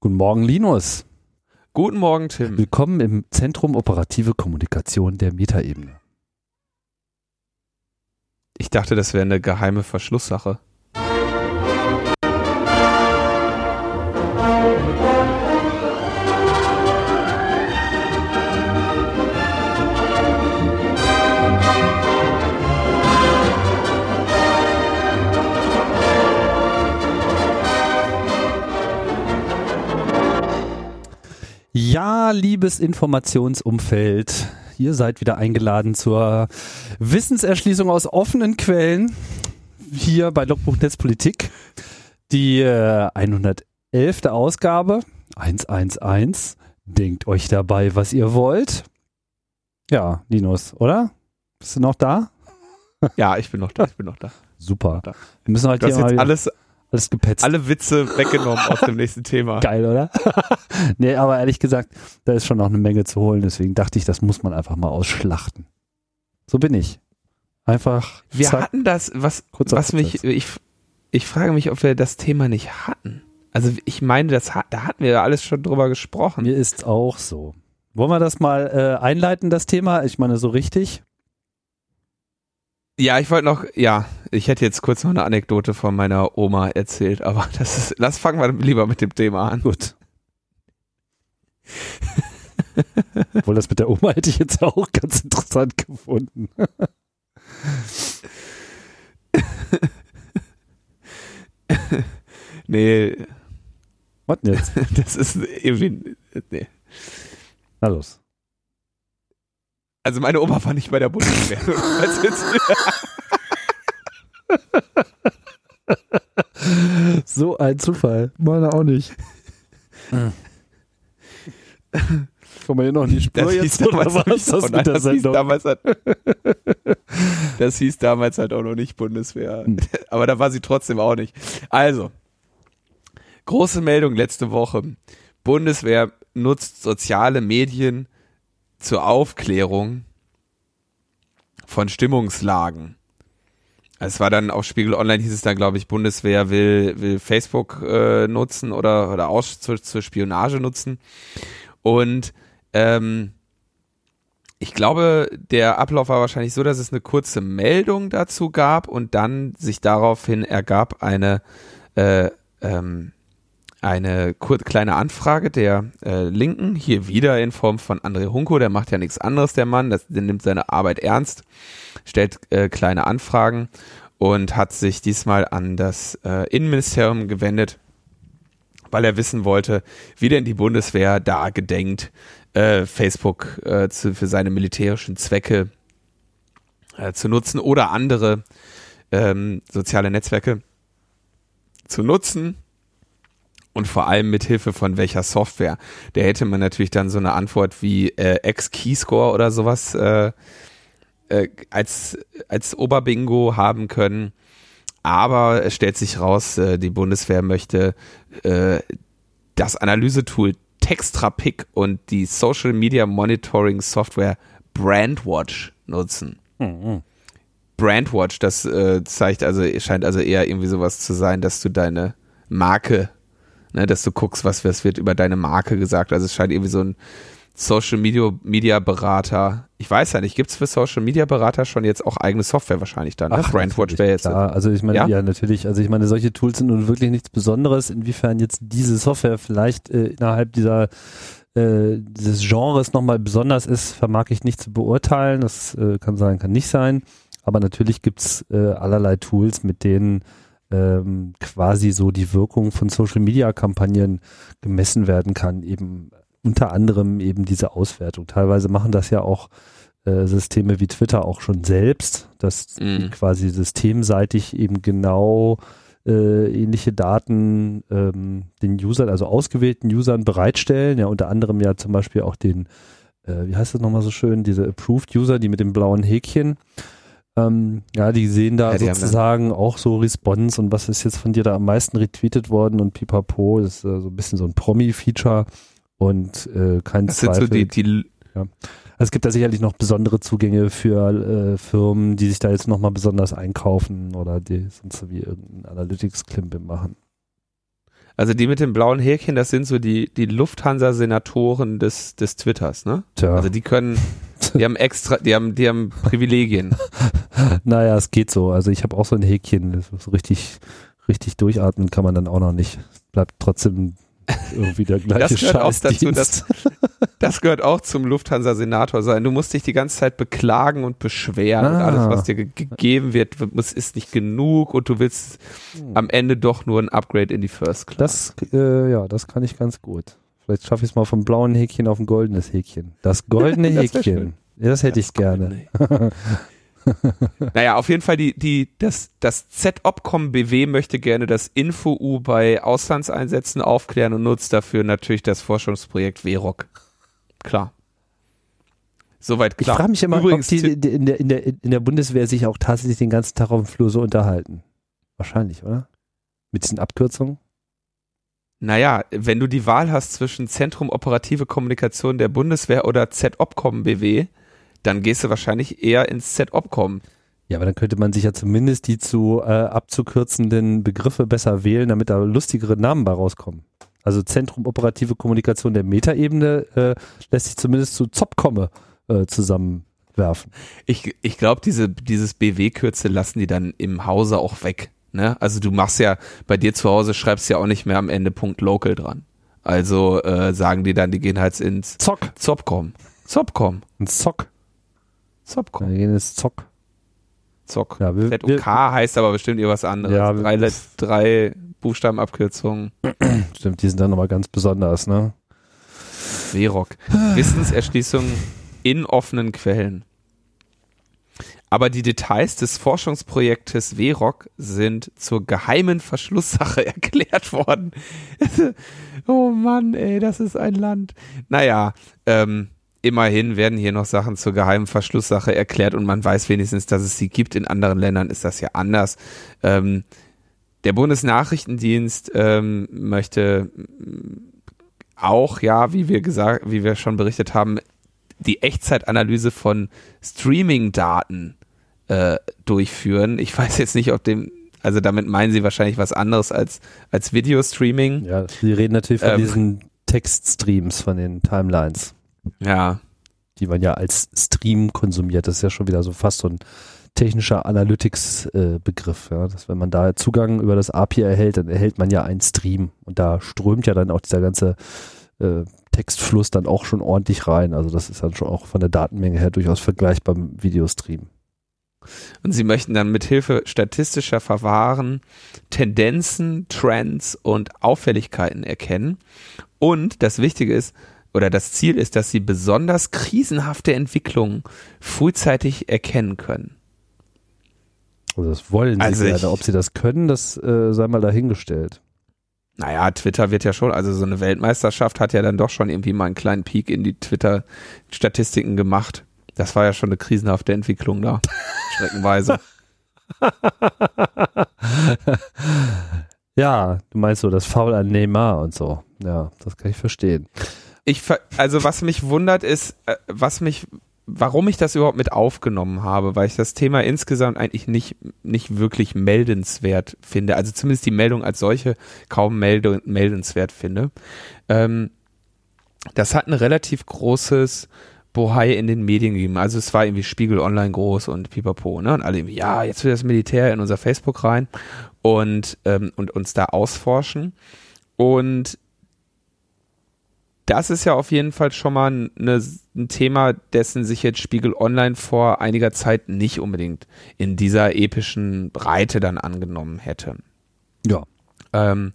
Guten Morgen, Linus. Guten Morgen, Tim. Willkommen im Zentrum Operative Kommunikation der Metaebene. Ich dachte, das wäre eine geheime Verschlusssache. Ja, liebes Informationsumfeld, ihr seid wieder eingeladen zur Wissenserschließung aus offenen Quellen hier bei Logbuch Netzpolitik. Die äh, 111. Ausgabe 111. Denkt euch dabei, was ihr wollt. Ja, Linus, oder? Bist du noch da? Ja, ich bin noch da, ich bin noch da. Super. Wir müssen heute Du hast hier mal jetzt alles, alles gepetzt. alle Witze weggenommen aus dem nächsten Thema. Geil, oder? nee, aber ehrlich gesagt, da ist schon noch eine Menge zu holen, deswegen dachte ich, das muss man einfach mal ausschlachten. So bin ich. Einfach. Wir zack, hatten das, was, was mich, ich, ich frage mich, ob wir das Thema nicht hatten. Also ich meine, das hat, da hatten wir ja alles schon drüber gesprochen. Mir ist auch so. Wollen wir das mal äh, einleiten, das Thema? Ich meine, so richtig. Ja, ich wollte noch, ja, ich hätte jetzt kurz noch eine Anekdote von meiner Oma erzählt, aber das ist, lass fangen wir lieber mit dem Thema an. Gut. Obwohl das mit der Oma hätte ich jetzt auch ganz interessant gefunden. Nee, Was denn jetzt? das ist irgendwie, nee. Na los. Also meine Oma war nicht bei der Bundeswehr. So ein Zufall. Meine auch nicht. Kommen wir hier noch in die Spur das hieß jetzt oder damals was nicht- das nein, mit der das hieß Sendung? damals halt, Das hieß damals halt auch noch nicht Bundeswehr. Hm. Aber da war sie trotzdem auch nicht. Also, große Meldung letzte Woche. Bundeswehr nutzt soziale Medien zur Aufklärung von Stimmungslagen. Es war dann auf Spiegel Online hieß es dann, glaube ich, Bundeswehr will, will Facebook äh, nutzen oder, oder aus, zur, zur Spionage nutzen. Und ähm, ich glaube, der Ablauf war wahrscheinlich so, dass es eine kurze Meldung dazu gab und dann sich daraufhin ergab eine, äh, ähm, eine kleine Anfrage der äh, Linken, hier wieder in Form von André Hunko, der macht ja nichts anderes, der Mann, das, der nimmt seine Arbeit ernst, stellt äh, kleine Anfragen und hat sich diesmal an das äh, Innenministerium gewendet, weil er wissen wollte, wie denn die Bundeswehr da gedenkt, äh, Facebook äh, zu, für seine militärischen Zwecke äh, zu nutzen oder andere ähm, soziale Netzwerke zu nutzen und vor allem mit Hilfe von welcher Software. Da hätte man natürlich dann so eine Antwort wie äh, X-Keyscore oder sowas äh, äh, als, als Oberbingo haben können. Aber es stellt sich raus, äh, die Bundeswehr möchte äh, das Analysetool Textrapic und die Social Media Monitoring Software Brandwatch nutzen. Mhm. Brandwatch, das äh, zeigt also, scheint also eher irgendwie sowas zu sein, dass du deine Marke, ne, dass du guckst, was, was wird über deine Marke gesagt. Also es scheint irgendwie so ein Social Media, Media Berater. Ich weiß ja nicht, gibt's für Social Media Berater schon jetzt auch eigene Software wahrscheinlich dann? Ne? Brandwatch natürlich, wäre jetzt. Klar. Also ich meine, Ja? ja? natürlich. Also ich meine, solche Tools sind nun wirklich nichts Besonderes. Inwiefern jetzt diese Software vielleicht äh, innerhalb dieser äh, dieses Genres nochmal besonders ist, vermag ich nicht zu beurteilen. Das äh, kann sein, kann nicht sein. Aber natürlich gibt's äh, allerlei Tools, mit denen ähm, quasi so die Wirkung von Social Media Kampagnen gemessen werden kann. Eben unter anderem eben diese Auswertung. Teilweise machen das ja auch äh, Systeme wie Twitter auch schon selbst, dass die Mhm. quasi systemseitig eben genau äh, ähnliche Daten ähm, den Usern, also ausgewählten Usern bereitstellen. Ja, unter anderem ja zum Beispiel auch den, äh, wie heißt das nochmal so schön, diese Approved User, die mit dem blauen Häkchen. Ähm, ja, die sehen da Ja, die sozusagen auch so Response und was ist jetzt von dir da am meisten retweetet worden und pipapo, das ist äh, so ein bisschen so ein Promi-Feature und äh, kein Das sind Zweifel. so die, die Also es gibt da sicherlich noch besondere Zugänge für äh, Firmen, die sich da jetzt nochmal besonders einkaufen oder die sonst so wie irgendeinen Analytics-Klimbim machen. Also die mit dem blauen Häkchen, das sind so die, die Lufthansa-Senatoren des, des Twitters, ne? Tja. Also die können, die haben extra, die haben, die haben Privilegien. Naja, es geht so. Also ich habe auch so ein Häkchen. So richtig, richtig durchatmen kann man dann auch noch nicht. Bleibt trotzdem irgendwie der gleiche Das gehört auch dazu, dass, das gehört auch zum Lufthansa-Senator sein. Du musst dich die ganze Zeit beklagen und beschweren und Ah. alles, was dir ge gegeben wird, ist nicht genug und du willst am Ende doch nur ein Upgrade in die First Class. Das, äh, ja, das kann ich ganz gut. Vielleicht schaffe ich es mal vom blauen Häkchen auf ein goldenes Häkchen. Das goldene Das. Häkchen. Ja, das hätte ich gerne. Naja, auf jeden Fall die, die, das, das Z-Opcom BW möchte gerne das Info-U bei Auslandseinsätzen aufklären und nutzt dafür natürlich das Forschungsprojekt WROC. Klar. Soweit Ich klar. frage mich immer, Übrigens, ob die, die in, der, in, der, in der Bundeswehr sich auch tatsächlich den ganzen Tag auf dem Flur so unterhalten. Wahrscheinlich, oder? Mit diesen Abkürzungen? Naja, wenn du die Wahl hast zwischen Zentrum Operative Kommunikation der Bundeswehr oder Z-Opcom BW, dann gehst du wahrscheinlich eher ins Z-Opcom. Ja, aber dann könnte man sich ja zumindest die zu äh, abzukürzenden Begriffe besser wählen, damit da lustigere Namen bei rauskommen. Also Zentrum Operative Kommunikation der Metaebene äh, lässt sich zumindest zu ZOPCOMME äh, zusammenwerfen. Ich, ich glaube, diese, dieses BW-Kürzel lassen die dann im Hause auch weg. Ne? Also du machst ja, bei dir zu Hause schreibst ja auch nicht mehr am Ende Punkt Local dran. Also äh, sagen die dann, die gehen halt ins Zock. Zopcom. Zopcom. Ein Zock. Zopcom. Wir gehen ins Zock. Zock. Ja, wir, ZOK wir, heißt aber bestimmt irgendwas anderes. Ja, wir- drei, Let- drei Buchstabenabkürzungen. stimmt, die sind dann nochmal ganz besonders, ne? WROC. Wissenserschließung in offenen Quellen. Aber die Details des Forschungsprojektes WROC sind zur geheimen Verschlusssache erklärt worden. oh Mann, ey, das ist ein Land. Naja, ähm, immerhin werden hier noch Sachen zur geheimen Verschlusssache erklärt und man weiß wenigstens, dass es sie gibt. In anderen Ländern ist das ja anders. Ähm, der Bundesnachrichtendienst ähm, möchte auch, ja, wie wir gesagt, wie wir schon berichtet haben, die Echtzeitanalyse von Streaming-Daten äh, durchführen. Ich weiß jetzt nicht, ob dem, also damit meinen sie wahrscheinlich was anderes als, als Videostreaming. Ja, die reden natürlich von Ähm. diesen Textstreams, von den Timelines, Ja, die man ja als Stream konsumiert. Das ist ja schon wieder so fast so ein technischer Analytics-Begriff. ja, dass wenn man da Zugang über das API erhält, dann erhält man ja einen Stream. Und da strömt ja dann auch dieser ganze äh, Textfluss dann auch schon ordentlich rein. Also das ist dann schon auch von der Datenmenge her durchaus vergleichbar mit Videostream. Und sie möchten dann mithilfe statistischer Verfahren Tendenzen, Trends und Auffälligkeiten erkennen. Und das Wichtige ist, oder das Ziel ist, dass sie besonders krisenhafte Entwicklungen frühzeitig erkennen können. Also das wollen sie Also gerne. Ob sie das können, das äh, sei mal dahingestellt. Naja, Twitter wird ja schon, also so eine Weltmeisterschaft hat ja dann doch schon irgendwie mal einen kleinen Peak in die Twitter-Statistiken gemacht. Das war ja schon eine krisenhafte Entwicklung da. Streckenweise. Ja, du meinst so das Foul an Neymar und so. Ja, das kann ich verstehen. Ich, also was mich wundert ist, äh, was mich, warum ich das überhaupt mit aufgenommen habe, weil ich das Thema insgesamt eigentlich nicht, nicht wirklich meldenswert finde. Also zumindest die Meldung als solche kaum melde, meldenswert finde. Ähm, das hat ein relativ großes Bohai in den Medien gegeben. Also es war irgendwie Spiegel Online groß und pipapo, ne? Und alle ja, jetzt will das Militär in unser Facebook rein und, ähm, und uns da ausforschen. Und das ist ja auf jeden Fall schon mal eine, ein Thema, dessen sich jetzt Spiegel Online vor einiger Zeit nicht unbedingt in dieser epischen Breite dann angenommen hätte. Ja. Ähm,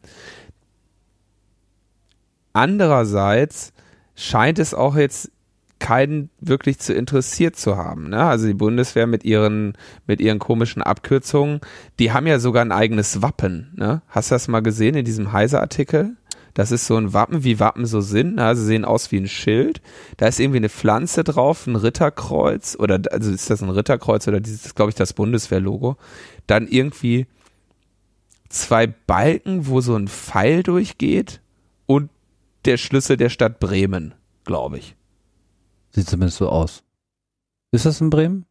andererseits scheint es auch jetzt keinen wirklich zu interessiert zu haben. Ne? Also die Bundeswehr mit ihren, mit ihren komischen Abkürzungen, die haben ja sogar ein eigenes Wappen. Ne? Hast du das mal gesehen in diesem Heise-Artikel? Das ist so ein Wappen, wie Wappen so sind. Also sehen aus wie ein Schild. Da ist irgendwie eine Pflanze drauf, ein Ritterkreuz oder also ist das ein Ritterkreuz oder dieses, glaube ich, das Bundeswehr-Logo. Dann irgendwie zwei Balken, wo so ein Pfeil durchgeht und der Schlüssel der Stadt Bremen, glaube ich. Sieht zumindest so aus. Ist das in Bremen?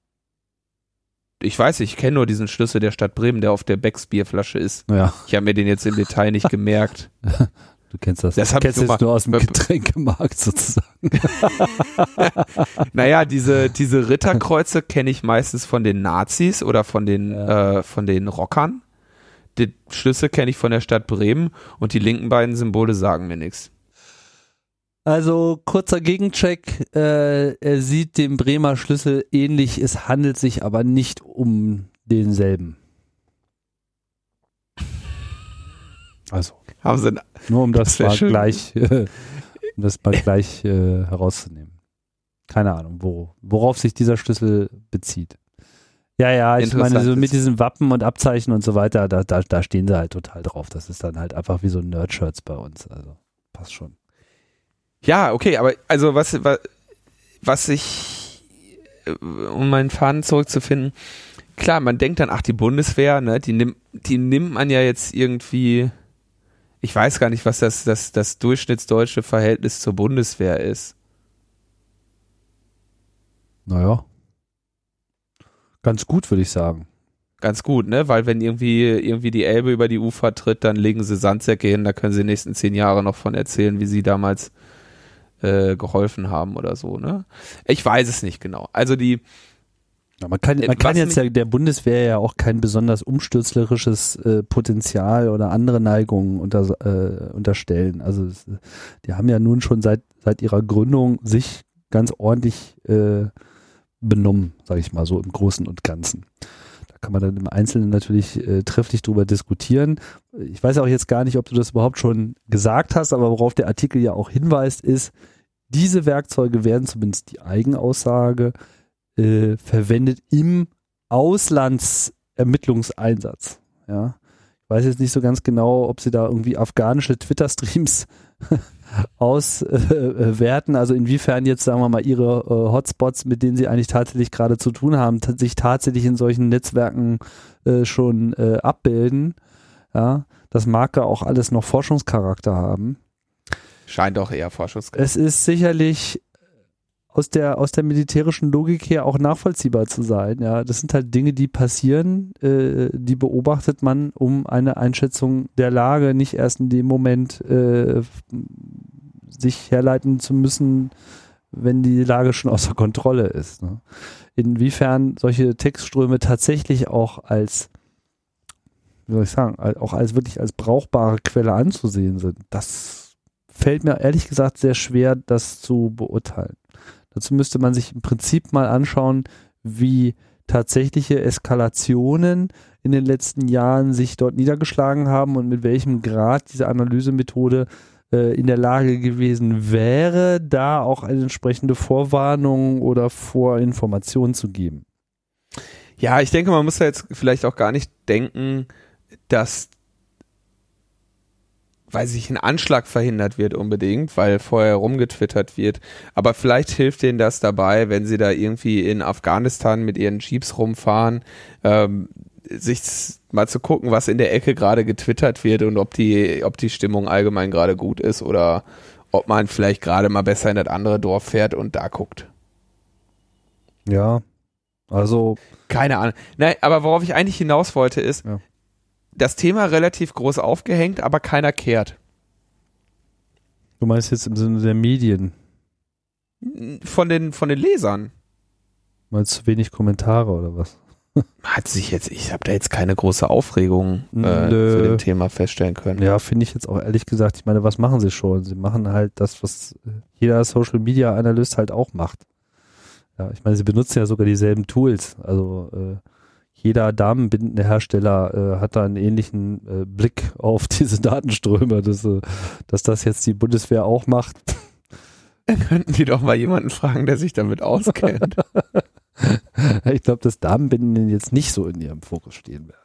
ich weiß, ich kenne nur diesen Schlüssel der Stadt Bremen, der auf der Becks Bierflasche ist. Ja, Ich habe mir den jetzt im Detail nicht gemerkt. du kennst das. Das du hab kennst ich jetzt nur aus dem Getränkemarkt sozusagen. Naja, diese, diese Ritterkreuze kenne ich meistens von den Nazis oder von den, Ja. äh, von den Rockern. Die Schlüssel kenne ich von der Stadt Bremen und die linken beiden Symbole sagen mir nichts. Also kurzer Gegencheck. Äh, er sieht dem Bremer Schlüssel ähnlich. Es handelt sich aber nicht um denselben. Also Haben sie, nur um das, Das mal gleich, äh, um das mal gleich äh, herauszunehmen. Keine Ahnung, wo, worauf sich dieser Schlüssel bezieht. Ja, ja, ich meine, so mit diesen Wappen und Abzeichen und so weiter, da, da, da stehen sie halt total drauf. Das ist dann halt einfach wie so Nerd-Shirts bei uns. Also passt schon. ja, okay, aber also was, was, was ich, äh, um meinen Faden zurückzufinden, klar, man denkt dann, ach, die Bundeswehr, ne, die nimmt, die nimmt man ja jetzt irgendwie, ich weiß gar nicht, was das, das, das durchschnittsdeutsche Verhältnis zur Bundeswehr ist. Naja. Ganz gut, würde ich sagen. Ganz gut, ne? Weil wenn irgendwie, irgendwie die Elbe über die Ufer tritt, dann legen sie Sandsäcke hin, da können sie die nächsten zehn Jahre noch von erzählen, wie sie damals äh, geholfen haben oder so, ne? Ich weiß es nicht genau. Also die, Ja, man kann, Äh, man kann jetzt ja der Bundeswehr ja auch kein besonders umstürzlerisches äh, Potenzial oder andere Neigungen unter, äh, unterstellen. Also es, die haben ja nun schon seit, seit ihrer Gründung sich ganz ordentlich äh, benommen, sage ich mal so im Großen und Ganzen. Da kann man dann im Einzelnen natürlich äh, trefflich drüber diskutieren. Ich weiß auch jetzt gar nicht, ob du das überhaupt schon gesagt hast, aber worauf der Artikel ja auch hinweist, ist, diese Werkzeuge werden zumindest die Eigenaussage äh, verwendet im Auslandsermittlungseinsatz. Ja. Ich weiß jetzt nicht so ganz genau, ob sie da irgendwie afghanische Twitter-Streams auswerten, also inwiefern jetzt, sagen wir mal, ihre äh, Hotspots, mit denen sie eigentlich tatsächlich gerade zu tun haben, sich tatsächlich in solchen Netzwerken äh, schon äh, abbilden. Ja, das mag ja auch alles noch Forschungscharakter haben. scheint auch eher Forschungs... Es ist sicherlich aus der, aus der militärischen Logik her auch nachvollziehbar zu sein. Ja, das sind halt Dinge, die passieren, äh, die beobachtet man, um eine Einschätzung der Lage nicht erst in dem Moment äh, sich herleiten zu müssen, wenn die Lage schon außer Kontrolle ist. Ne? Inwiefern solche Textströme tatsächlich auch als wie soll ich sagen, auch als wirklich als brauchbare Quelle anzusehen sind, das fällt mir ehrlich gesagt sehr schwer, das zu beurteilen. Dazu müsste man sich im Prinzip mal anschauen, wie tatsächliche Eskalationen in den letzten Jahren sich dort niedergeschlagen haben und mit welchem Grad diese Analysemethode äh, in der Lage gewesen wäre, da auch eine entsprechende Vorwarnung oder Vorinformation zu geben. Ja, ich denke, man muss da jetzt vielleicht auch gar nicht denken, dass weil sich ein Anschlag verhindert wird unbedingt, weil vorher rumgetwittert wird. Aber vielleicht hilft denen das dabei, wenn sie da irgendwie in Afghanistan mit ihren Jeeps rumfahren, ähm, sich mal zu gucken, was in der Ecke gerade getwittert wird und ob die, ob die Stimmung allgemein gerade gut ist oder ob man vielleicht gerade mal besser in das andere Dorf fährt und da guckt. Ja, also Keine Ahnung. Nein, aber worauf ich eigentlich hinaus wollte ist, Ja. Das Thema relativ groß aufgehängt, aber keiner kehrt. du meinst jetzt im Sinne der Medien, Von den, von den Lesern. meinst zu wenig Kommentare oder was? Hat sich jetzt, ich habe da jetzt keine große Aufregung äh, zu dem Thema feststellen können. Ja, finde ich jetzt auch ehrlich gesagt, ich meine, was machen sie schon? Sie machen halt das, was jeder Social Media Analyst halt auch macht. Ja, ich meine, sie benutzen ja sogar dieselben Tools. Also äh, jeder damenbindende Hersteller äh, hat da einen ähnlichen äh, Blick auf diese Datenströme, dass, äh, dass das jetzt die Bundeswehr auch macht. Könnten die doch mal jemanden fragen, der sich damit auskennt. ich glaube, dass Damenbinden jetzt nicht so in ihrem Fokus stehen werden.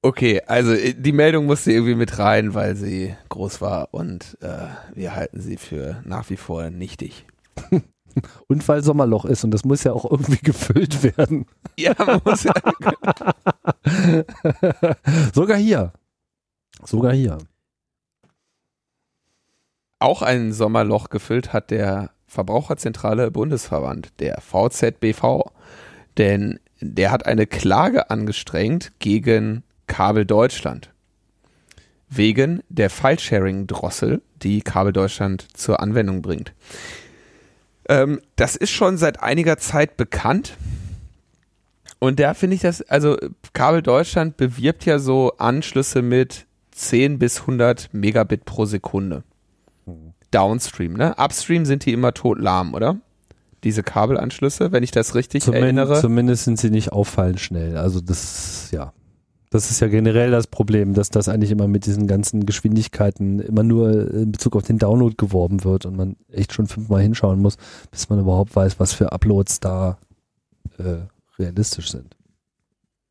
Okay, also äh, die Meldung musste irgendwie mit rein, weil sie groß war und äh, wir halten sie für nach wie vor nichtig. Und weil Sommerloch ist und das muss ja auch irgendwie gefüllt werden. Ja, man muss ja, Sogar hier. Sogar hier. auch ein Sommerloch gefüllt hat der Verbraucherzentrale Bundesverband, der VZBV. Denn der hat eine Klage angestrengt gegen Kabel Deutschland. Wegen der File-Sharing-Drossel, die Kabel Deutschland zur Anwendung bringt. Ähm, das ist schon seit einiger Zeit bekannt. Und da finde ich das, also Kabel Deutschland bewirbt ja so Anschlüsse mit 10 bis 100 Megabit pro Sekunde. Downstream, ne? Upstream sind die immer totlahm, oder? Diese Kabelanschlüsse, wenn ich das richtig Zumin erinnere. Zumindest sind sie nicht auffallend schnell. Also das, ja. Das ist ja generell das Problem, dass das eigentlich immer mit diesen ganzen Geschwindigkeiten immer nur in Bezug auf den Download geworben wird und man echt schon fünfmal hinschauen muss, bis man überhaupt weiß, was für Uploads da äh, realistisch sind.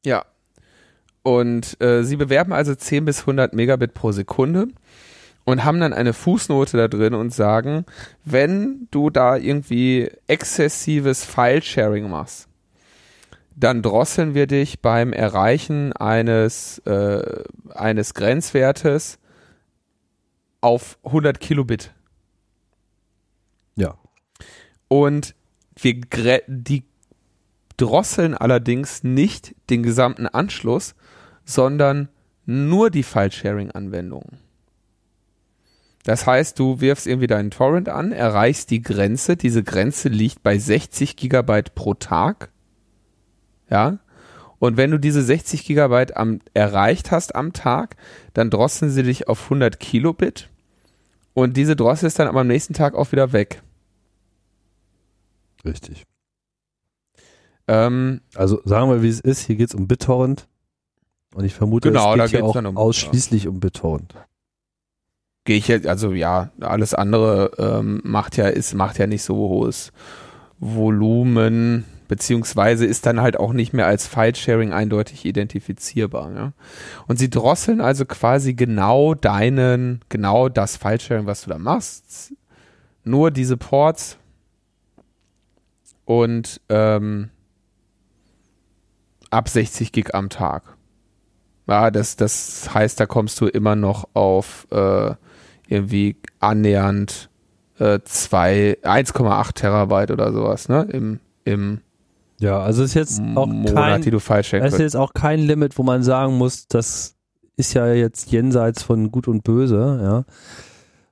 Ja. Und äh, sie bewerben also 10 bis 100 Megabit pro Sekunde und haben dann eine Fußnote da drin und sagen, wenn du da irgendwie exzessives File-Sharing machst, dann drosseln wir dich beim Erreichen eines, äh, eines Grenzwertes auf 100 Kilobit. Ja. Und wir die drosseln allerdings nicht den gesamten Anschluss, sondern nur die File-Sharing-Anwendungen. Das heißt, du wirfst irgendwie deinen Torrent an, erreichst die Grenze. Diese Grenze liegt bei 60 Gigabyte pro Tag. Ja. Und wenn du diese 60 Gigabyte am, erreicht hast am Tag, dann drosseln sie dich auf 100 Kilobit. Und diese Drossel ist dann aber am nächsten Tag auch wieder weg. Richtig. Ähm, Also sagen wir, wie es ist. Hier geht es um BitTorrent. Und ich vermute, Genau, es da geht geht's auch um- ausschließlich um BitTorrent. gehe ich jetzt, also ja, alles andere ähm, macht ja, ist, macht ja nicht so hohes Volumen, beziehungsweise ist dann halt auch nicht mehr als File-Sharing eindeutig identifizierbar. Ja? Und sie drosseln also quasi genau deinen, genau das File-Sharing, was du da machst, nur diese Ports und ähm, ab 60 Gig am Tag. Ja, das, das heißt, da kommst du immer noch auf äh, irgendwie annähernd äh, zwei- 1,8 Terabyte oder sowas, ne? Im, im Ja, also es ist jetzt auch Monat, kein, die du falsch es ist jetzt auch kein Limit, wo man sagen muss, das ist ja jetzt jenseits von Gut und Böse, ja.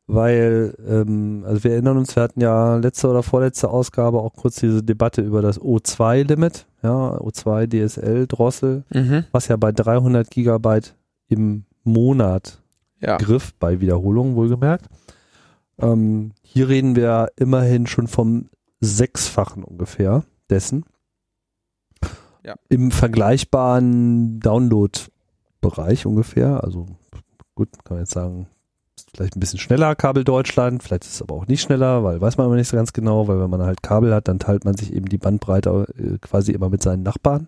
Weil, ähm, also wir erinnern uns, wir hatten ja letzte oder vorletzte Ausgabe auch kurz diese Debatte über das O2-Limit, ja, O2 DSL Drossel, Mhm. was ja bei 300 Gigabyte im Monat Ja. Griff bei Wiederholungen wohlgemerkt. Ähm, hier reden wir immerhin schon vom Sechsfachen ungefähr dessen. Ja. Im vergleichbaren Download-Bereich ungefähr. Also gut, kann man jetzt sagen, ist vielleicht ein bisschen schneller Kabel Deutschland, vielleicht ist es aber auch nicht schneller, weil weiß man aber nicht so ganz genau, weil wenn man halt Kabel hat, dann teilt man sich eben die Bandbreite äh, quasi immer mit seinen Nachbarn.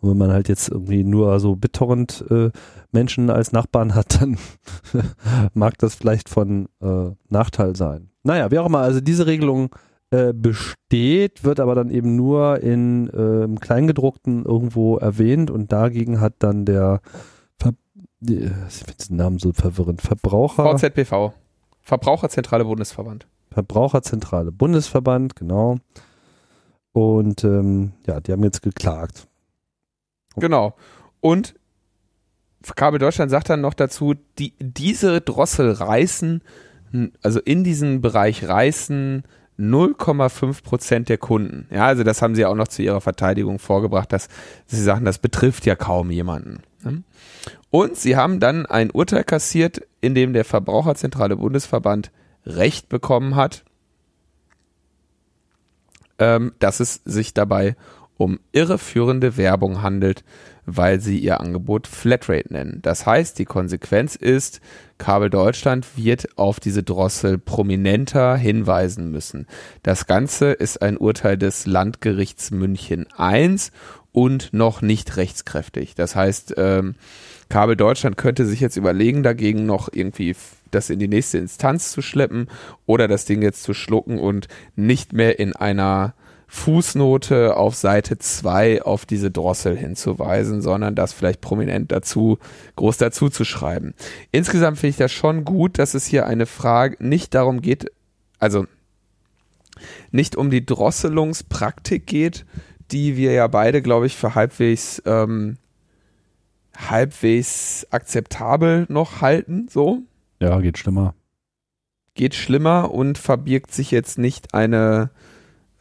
Und wenn man halt jetzt irgendwie nur so BitTorrent äh, Menschen als Nachbarn hat, dann mag das vielleicht von äh, Nachteil sein. Naja, wie auch immer, also diese Regelung äh, besteht, wird aber dann eben nur in äh, Kleingedruckten irgendwo erwähnt und dagegen hat dann der Ver ich finde den Namen so verwirrend, Verbraucher, VZBV. Verbraucherzentrale Bundesverband. Verbraucherzentrale Bundesverband, genau. Und ähm, ja, die haben jetzt geklagt. Genau. Und Kabel Deutschland sagt dann noch dazu, die, diese Drossel reißen, also in diesen Bereich reißen 0,5 Prozent der Kunden. Ja, also das haben sie auch noch zu ihrer Verteidigung vorgebracht, dass sie sagen, das betrifft ja kaum jemanden. ne? Und sie haben dann ein Urteil kassiert, in dem der Verbraucherzentrale Bundesverband Recht bekommen hat, ähm, dass es sich dabei um irreführende Werbung handelt, weil sie ihr Angebot Flatrate nennen. Das heißt, die Konsequenz ist, Kabel Deutschland wird auf diese Drossel prominenter hinweisen müssen. Das Ganze ist ein Urteil des Landgerichts München I und noch nicht rechtskräftig. Das heißt, ähm, Kabel Deutschland könnte sich jetzt überlegen, dagegen noch irgendwie das in die nächste Instanz zu schleppen oder das Ding jetzt zu schlucken und nicht mehr in einer Fußnote auf Seite 2 auf diese Drossel hinzuweisen, sondern das vielleicht prominent dazu, groß dazu zu schreiben. Insgesamt finde ich das schon gut, dass es hier eine Frage nicht darum geht, also nicht um die Drosselungspraktik geht, die wir ja beide, glaube ich, für halbwegs, ähm, halbwegs akzeptabel noch halten, so. Ja, geht schlimmer. Geht schlimmer und verbirgt sich jetzt nicht eine,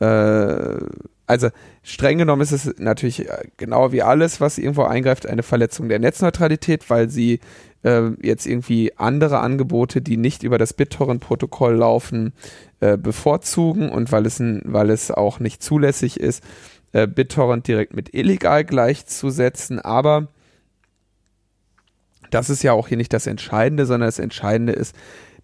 äh, also streng genommen ist es natürlich äh, genau wie alles, was irgendwo eingreift, eine Verletzung der Netzneutralität, weil sie äh, jetzt irgendwie andere Angebote, die nicht über das BitTorrent-Protokoll laufen, äh, bevorzugen und weil es, weil es auch nicht zulässig ist, äh, BitTorrent direkt mit illegal gleichzusetzen. Aber das ist ja auch hier nicht das Entscheidende, sondern das Entscheidende ist,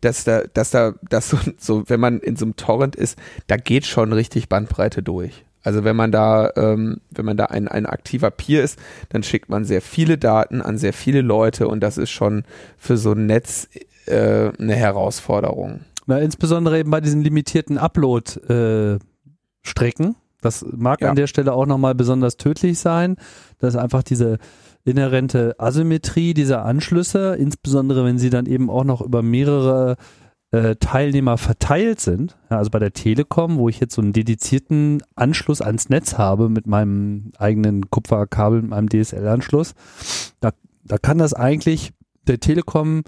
dass da, dass da, dass so, so, wenn man in so einem Torrent ist, da geht schon richtig Bandbreite durch. Also wenn man da, ähm, wenn man da ein, ein aktiver Peer ist, dann schickt man sehr viele Daten an sehr viele Leute und das ist schon für so ein Netz äh, eine Herausforderung. Na, insbesondere eben bei diesen limitierten Upload-Strecken. Äh, das mag ja. an der Stelle auch nochmal besonders tödlich sein, dass einfach diese inhärente Asymmetrie dieser Anschlüsse, insbesondere wenn sie dann eben auch noch über mehrere äh, Teilnehmer verteilt sind, ja, also bei der Telekom, wo ich jetzt so einen dedizierten Anschluss ans Netz habe mit meinem eigenen Kupferkabel, mit meinem DSL-Anschluss, da, da kann das eigentlich der Telekom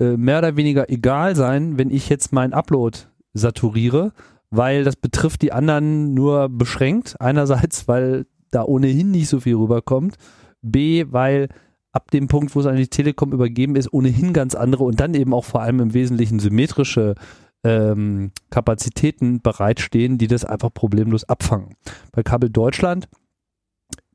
äh, mehr oder weniger egal sein, wenn ich jetzt meinen Upload saturiere, weil das betrifft die anderen nur beschränkt. Einerseits, weil da ohnehin nicht so viel rüberkommt. B, weil ab dem Punkt, wo es an die Telekom übergeben ist, ohnehin ganz andere und dann eben auch vor allem im Wesentlichen symmetrische ähm, Kapazitäten bereitstehen, die das einfach problemlos abfangen. Bei Kabel Deutschland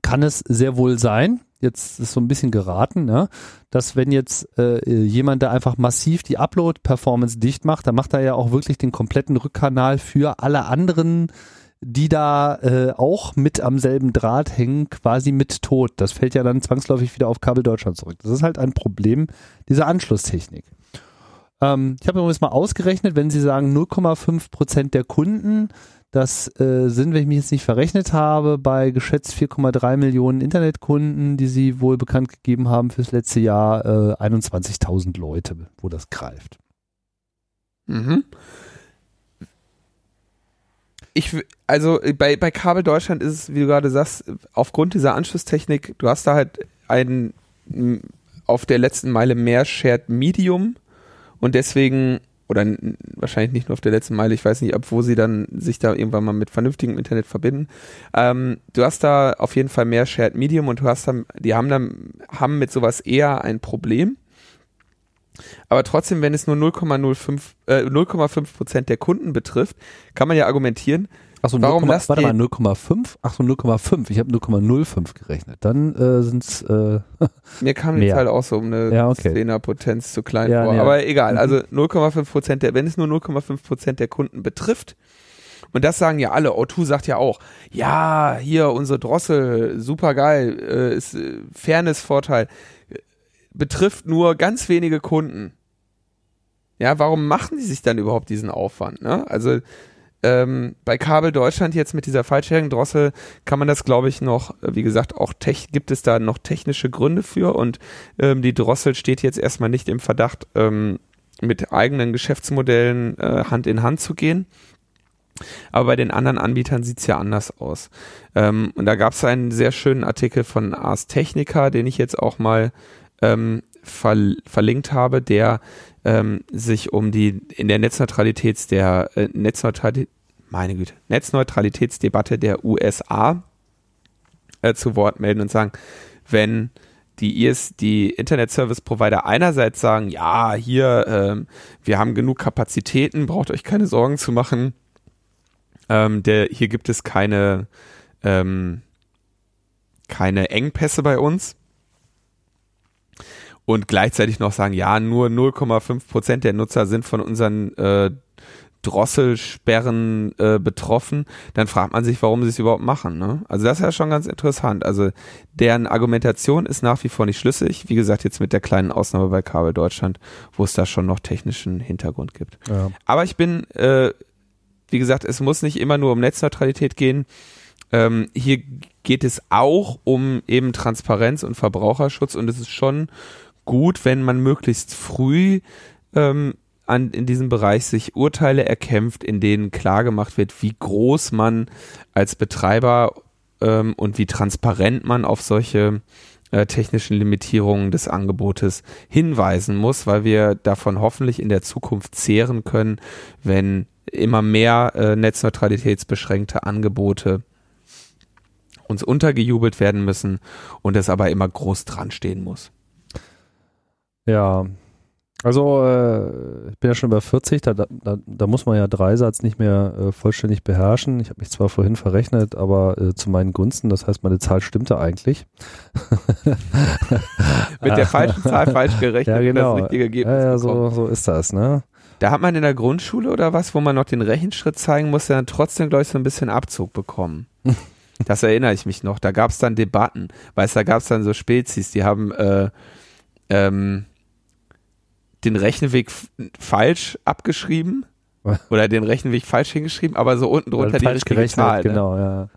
kann es sehr wohl sein, jetzt ist so ein bisschen geraten, ne, dass wenn jetzt äh, jemand da einfach massiv die Upload-Performance dicht macht, dann macht er ja auch wirklich den kompletten Rückkanal für alle anderen die da äh, auch mit am selben Draht hängen, quasi mit tot. Das fällt ja dann zwangsläufig wieder auf Kabel Deutschland zurück. Das ist halt ein Problem dieser Anschlusstechnik. Ähm, ich habe übrigens mal ausgerechnet, wenn Sie sagen 0,5 Prozent der Kunden, das äh, sind, wenn ich mich jetzt nicht verrechnet habe, bei geschätzt 4,3 Millionen Internetkunden, die Sie wohl bekannt gegeben haben fürs letzte Jahr, äh, 21.000 Leute, wo das greift. Mhm ich, also bei, bei Kabel Deutschland ist es, wie du gerade sagst, aufgrund dieser Anschlusstechnik, du hast da halt ein auf der letzten Meile mehr Shared Medium und deswegen, oder wahrscheinlich nicht nur auf der letzten Meile, ich weiß nicht, ab wo sie dann sich da irgendwann mal mit vernünftigem Internet verbinden. Ähm, du hast da auf jeden Fall mehr Shared Medium und du hast dann, die haben dann, haben mit sowas eher ein Problem aber trotzdem, wenn es nur 0,05 äh, 0,5 Prozent der Kunden betrifft, kann man ja argumentieren, Achso, warum 0, warte mal, 0,5? Achso, 0,5. Ich habe 0,05 gerechnet. Dann äh, sind es äh, Mir kam die Zahl auch so um eine ja, okay. 10er Potenz zu klein ja, vor. Nee, Aber egal, mhm. also 0,5 Prozent der, wenn es nur 0,5 Prozent der Kunden betrifft, und das sagen ja alle. O2 sagt ja auch, ja, hier unsere Drossel, super geil, äh, ist äh, Fairness-Vorteil betrifft nur ganz wenige Kunden. Ja, warum machen die sich dann überhaupt diesen Aufwand? Ne? Also ähm, bei Kabel Deutschland jetzt mit dieser File-Sharing-Drossel kann man das, glaube ich, noch, wie gesagt, auch tech gibt es da noch technische Gründe für und ähm, die Drossel steht jetzt erstmal nicht im Verdacht, ähm, mit eigenen Geschäftsmodellen äh, Hand in Hand zu gehen. Aber bei den anderen Anbietern sieht's ja anders aus. Ähm, und da gab es einen sehr schönen Artikel von Ars Technica, den ich jetzt auch mal ähm, ver verlinkt habe, der ähm, sich um die in der Netzneutralitäts der äh, Netzneutralität, meine Güte, Netzneutralitätsdebatte der USA äh, zu Wort melden und sagen, wenn die IS, die Internet Service Provider einerseits sagen, ja, hier, ähm, wir haben genug Kapazitäten, braucht euch keine Sorgen zu machen. Ähm, der, hier gibt es keine, ähm, keine Engpässe bei uns und gleichzeitig noch sagen, ja, nur 0,5 Prozent der Nutzer sind von unseren äh, Drosselsperren äh, betroffen, dann fragt man sich, warum sie es überhaupt machen. Ne? Also das ist ja schon ganz interessant. Also deren Argumentation ist nach wie vor nicht schlüssig. Wie gesagt, jetzt mit der kleinen Ausnahme bei Kabel Deutschland, wo es da schon noch technischen Hintergrund gibt. Ja. Aber ich bin, äh, wie gesagt, es muss nicht immer nur um Netzneutralität gehen. Ähm, hier geht es auch um eben Transparenz und Verbraucherschutz und es ist schon gut, wenn man möglichst früh ähm, an, in diesem Bereich sich Urteile erkämpft, in denen klar gemacht wird, wie groß man als Betreiber ähm, und wie transparent man auf solche äh, technischen Limitierungen des Angebotes hinweisen muss, weil wir davon hoffentlich in der Zukunft zehren können, wenn immer mehr äh, netzneutralitätsbeschränkte Angebote uns untergejubelt werden müssen und es aber immer groß dran stehen muss. Ja, also äh, ich bin ja schon über 40, da, da, da muss man ja Dreisatz nicht mehr äh, vollständig beherrschen. Ich habe mich zwar vorhin verrechnet, aber äh, zu meinen Gunsten, das heißt, meine Zahl stimmte eigentlich. Mit der falschen Zahl falsch gerechnet, ja, genau. das richtige Ergebnis. Ja, ja so, so ist das, ne? Da hat man in der Grundschule oder was, wo man noch den Rechenschritt zeigen musste, dann trotzdem, glaube ich, so ein bisschen Abzug bekommen. das erinnere ich mich noch. Da gab es dann Debatten. Weißt du, da gab es dann so Spezies, die haben äh, ähm, den Rechenweg falsch abgeschrieben oder den Rechenweg falsch hingeschrieben, aber so unten drunter die richtige Zahl. Ne? Genau, ja.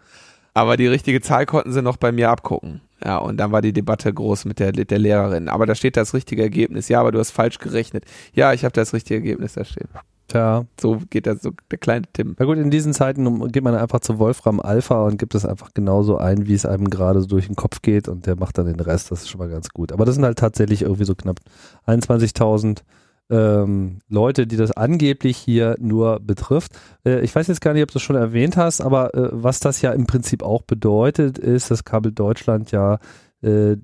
Aber die richtige Zahl konnten sie noch bei mir abgucken. Ja, und dann war die Debatte groß mit der, der Lehrerin. Aber da steht das richtige Ergebnis. Ja, aber du hast falsch gerechnet. Ja, ich habe das richtige Ergebnis da stehen. Tja. So geht das so der kleine Tim. Na gut, in diesen Zeiten geht man einfach zu Wolfram Alpha und gibt es einfach genauso ein, wie es einem gerade so durch den Kopf geht und der macht dann den Rest. Das ist schon mal ganz gut. Aber das sind halt tatsächlich irgendwie so knapp 21.000 ähm, Leute, die das angeblich hier nur betrifft. Äh, ich weiß jetzt gar nicht, ob du es schon erwähnt hast, aber äh, was das ja im Prinzip auch bedeutet, ist, dass Kabel Deutschland ja äh,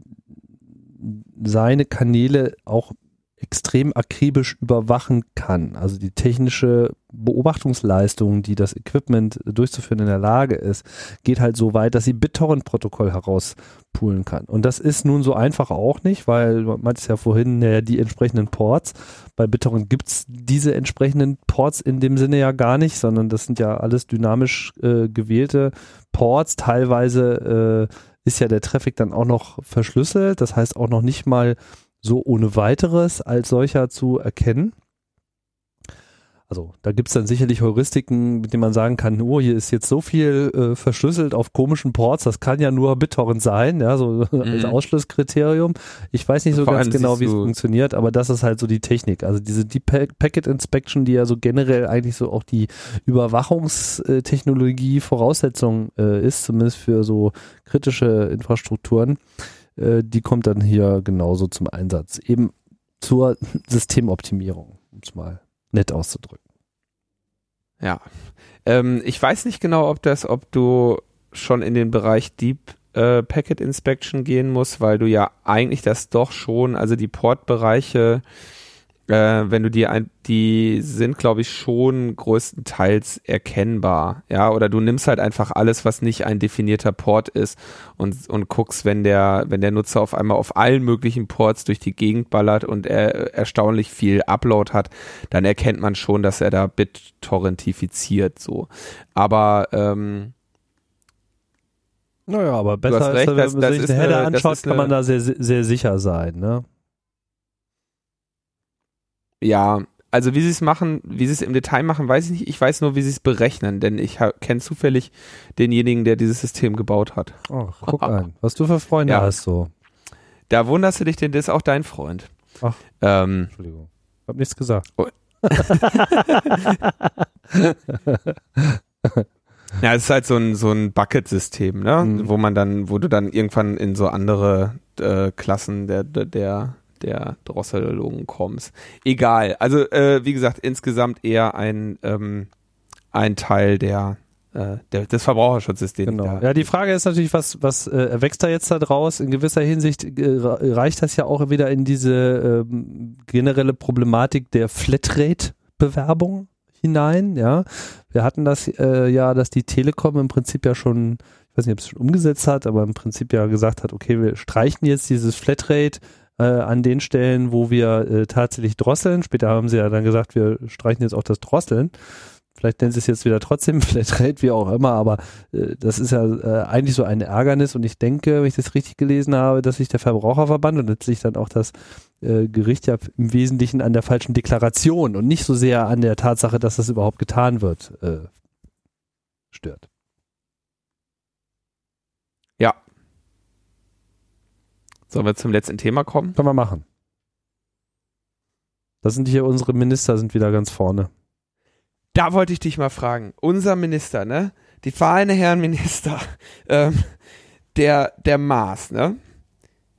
seine Kanäle auch extrem akribisch überwachen kann. Also die technische Beobachtungsleistung, die das Equipment durchzuführen in der Lage ist, geht halt so weit, dass sie BitTorrent-Protokoll herauspulen kann. Und das ist nun so einfach auch nicht, weil man meinte es ja vorhin, naja, die entsprechenden Ports. Bei BitTorrent gibt's diese entsprechenden Ports in dem Sinne ja gar nicht, sondern das sind ja alles dynamisch äh, gewählte Ports. Teilweise äh, ist ja der Traffic dann auch noch verschlüsselt, das heißt auch noch nicht mal so ohne weiteres als solcher zu erkennen. Also da gibt's dann sicherlich Heuristiken, mit denen man sagen kann, oh, hier ist jetzt so viel äh, verschlüsselt auf komischen Ports, das kann ja nur BitTorrent sein, ja, so mhm. als Ausschlusskriterium. Ich weiß nicht so Vor ganz genau, wie es funktioniert, aber das ist halt so die Technik. Also diese Deep Packet Inspection, die ja so generell eigentlich so auch die Überwachungstechnologie Voraussetzung äh, ist, zumindest für so kritische Infrastrukturen äh, die kommt dann hier genauso zum Einsatz. Eben zur Systemoptimierung, um es mal nett auszudrücken. Ja. Ähm, ich weiß nicht genau, ob das, ob du schon in den Bereich Deep äh, Packet Inspection gehen musst, weil du ja eigentlich das doch schon, also die Portbereiche äh, wenn du die ein, die sind, glaube ich, schon größtenteils erkennbar, ja, oder du nimmst halt einfach alles, was nicht ein definierter Port ist und, und guckst, wenn der, wenn der Nutzer auf einmal auf allen möglichen Ports durch die Gegend ballert und er erstaunlich viel Upload hat, dann erkennt man schon, dass er da BitTorrentifiziert, so. Aber, ähm, naja, aber besser recht, ist, wenn man sich den Header anschaut, kann man da sehr, sehr sicher sein, ne? Ja, also wie sie es machen, wie sie es im Detail machen, weiß ich nicht. Ich weiß nur, wie sie es berechnen, denn ich kenne zufällig denjenigen, der dieses System gebaut hat. Oh, guck an, was du für Freunde ja. hast so. Da wunderst du dich, denn das ist auch dein Freund. Ach, ähm, Entschuldigung. Hab nichts gesagt. Oh. ja, es ist halt so ein, so ein Bucket-System, ne? Mhm. Wo man dann, wo du dann irgendwann in so andere äh, Klassen der, der, der der Drosselung kommst. Egal. Also, äh, wie gesagt, insgesamt eher ein, ähm, ein Teil der, äh, der, des Verbraucherschutzes. Den genau. Ja, die Frage ist natürlich, was, was äh, erwächst da jetzt da draus? In gewisser Hinsicht äh, reicht das ja auch wieder in diese ähm, generelle Problematik der Flatrate-Bewerbung hinein. Ja, wir hatten das äh, ja, dass die Telekom im Prinzip ja schon ich weiß nicht, ob es schon umgesetzt hat, aber im Prinzip ja gesagt hat, okay, wir streichen jetzt dieses Flatrate äh, an den Stellen, wo wir äh, tatsächlich drosseln. Später haben sie ja dann gesagt, wir streichen jetzt auch das Drosseln. Vielleicht nennen sie es jetzt wieder trotzdem Flatrate, wie auch immer, aber äh, das ist ja äh, eigentlich so ein Ärgernis und ich denke, wenn ich das richtig gelesen habe, dass sich der Verbraucherverband und letztlich dann auch das äh, Gericht ja im Wesentlichen an der falschen Deklaration und nicht so sehr an der Tatsache, dass das überhaupt getan wird, äh, stört. Sollen wir zum letzten Thema kommen? Können wir machen. Da sind hier unsere Minister sind wieder ganz vorne. Da wollte ich dich mal fragen. Unser Minister, ne? Die feine Herren Minister, ähm, der, der Maas, ne?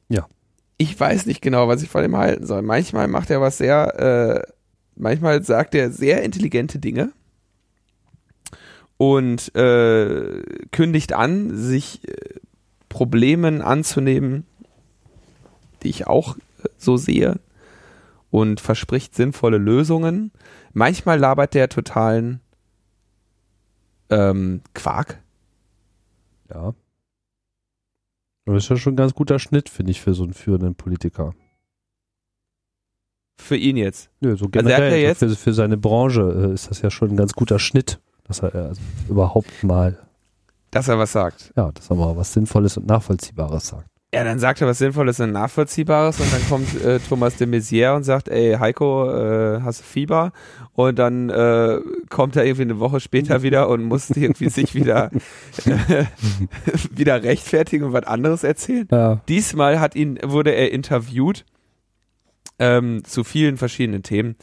Ja. Ich weiß nicht genau, was ich von ihm halten soll. Manchmal macht er was sehr, äh, manchmal sagt er sehr intelligente Dinge und äh, kündigt an, sich äh, Problemen anzunehmen, die ich auch äh, so sehe und verspricht sinnvolle Lösungen. Manchmal labert der totalen ähm, Quark. Ja. Aber ist ja schon ein ganz guter Schnitt, finde ich, für so einen führenden Politiker. Für ihn jetzt. Ja, so Also er generell, ja jetzt- für, für seine Branche äh, ist das ja schon ein ganz guter Schnitt, dass er also überhaupt mal, Dass er was sagt. ja, dass er mal was Sinnvolles und Nachvollziehbares sagt. Ja, dann sagt er was Sinnvolles und Nachvollziehbares und dann kommt äh, Thomas de Maizière und sagt, ey Heiko, äh, hast du Fieber? Und dann äh, kommt er irgendwie eine Woche später wieder und muss irgendwie sich wieder, äh, wieder rechtfertigen und was anderes erzählen. Ja. Diesmal hat ihn, wurde er interviewt ähm, zu vielen verschiedenen Themen.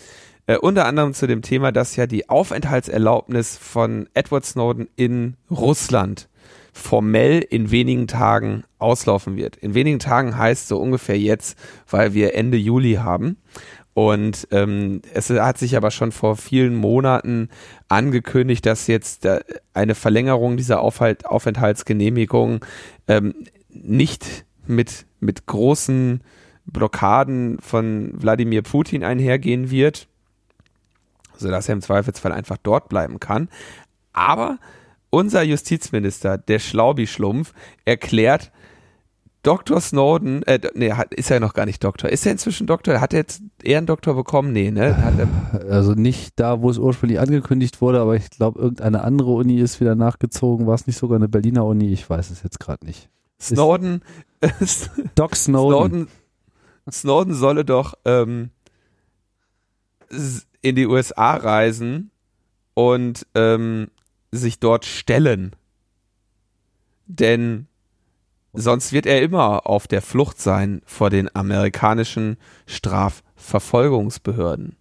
Äh, unter anderem zu dem Thema, dass ja die Aufenthaltserlaubnis von Edward Snowden in Russland formell in wenigen Tagen auslaufen wird. In wenigen Tagen heißt so ungefähr jetzt, weil wir Ende Juli haben. Und ähm, es hat sich aber schon vor vielen Monaten angekündigt, dass jetzt äh, eine Verlängerung dieser Aufhalt, Aufenthaltsgenehmigung ähm, nicht mit, mit großen Blockaden von Wladimir Putin einhergehen wird, sodass er im Zweifelsfall einfach dort bleiben kann. Aber unser Justizminister, der Schlaubi-Schlumpf, erklärt, Dr. Snowden, äh, nee, ist er noch gar nicht Doktor. Ist er inzwischen Doktor? Hat er jetzt Ehrendoktor bekommen? Nee, ne? Also nicht da, wo es ursprünglich angekündigt wurde, aber ich glaube, irgendeine andere Uni ist wieder nachgezogen. War es nicht sogar eine Berliner Uni? Ich weiß es jetzt gerade nicht. Snowden, Doc Snowden. Snowden, Snowden solle doch ähm, in die USA reisen und ähm, sich dort stellen. Denn sonst wird er immer auf der Flucht sein vor den amerikanischen Strafverfolgungsbehörden.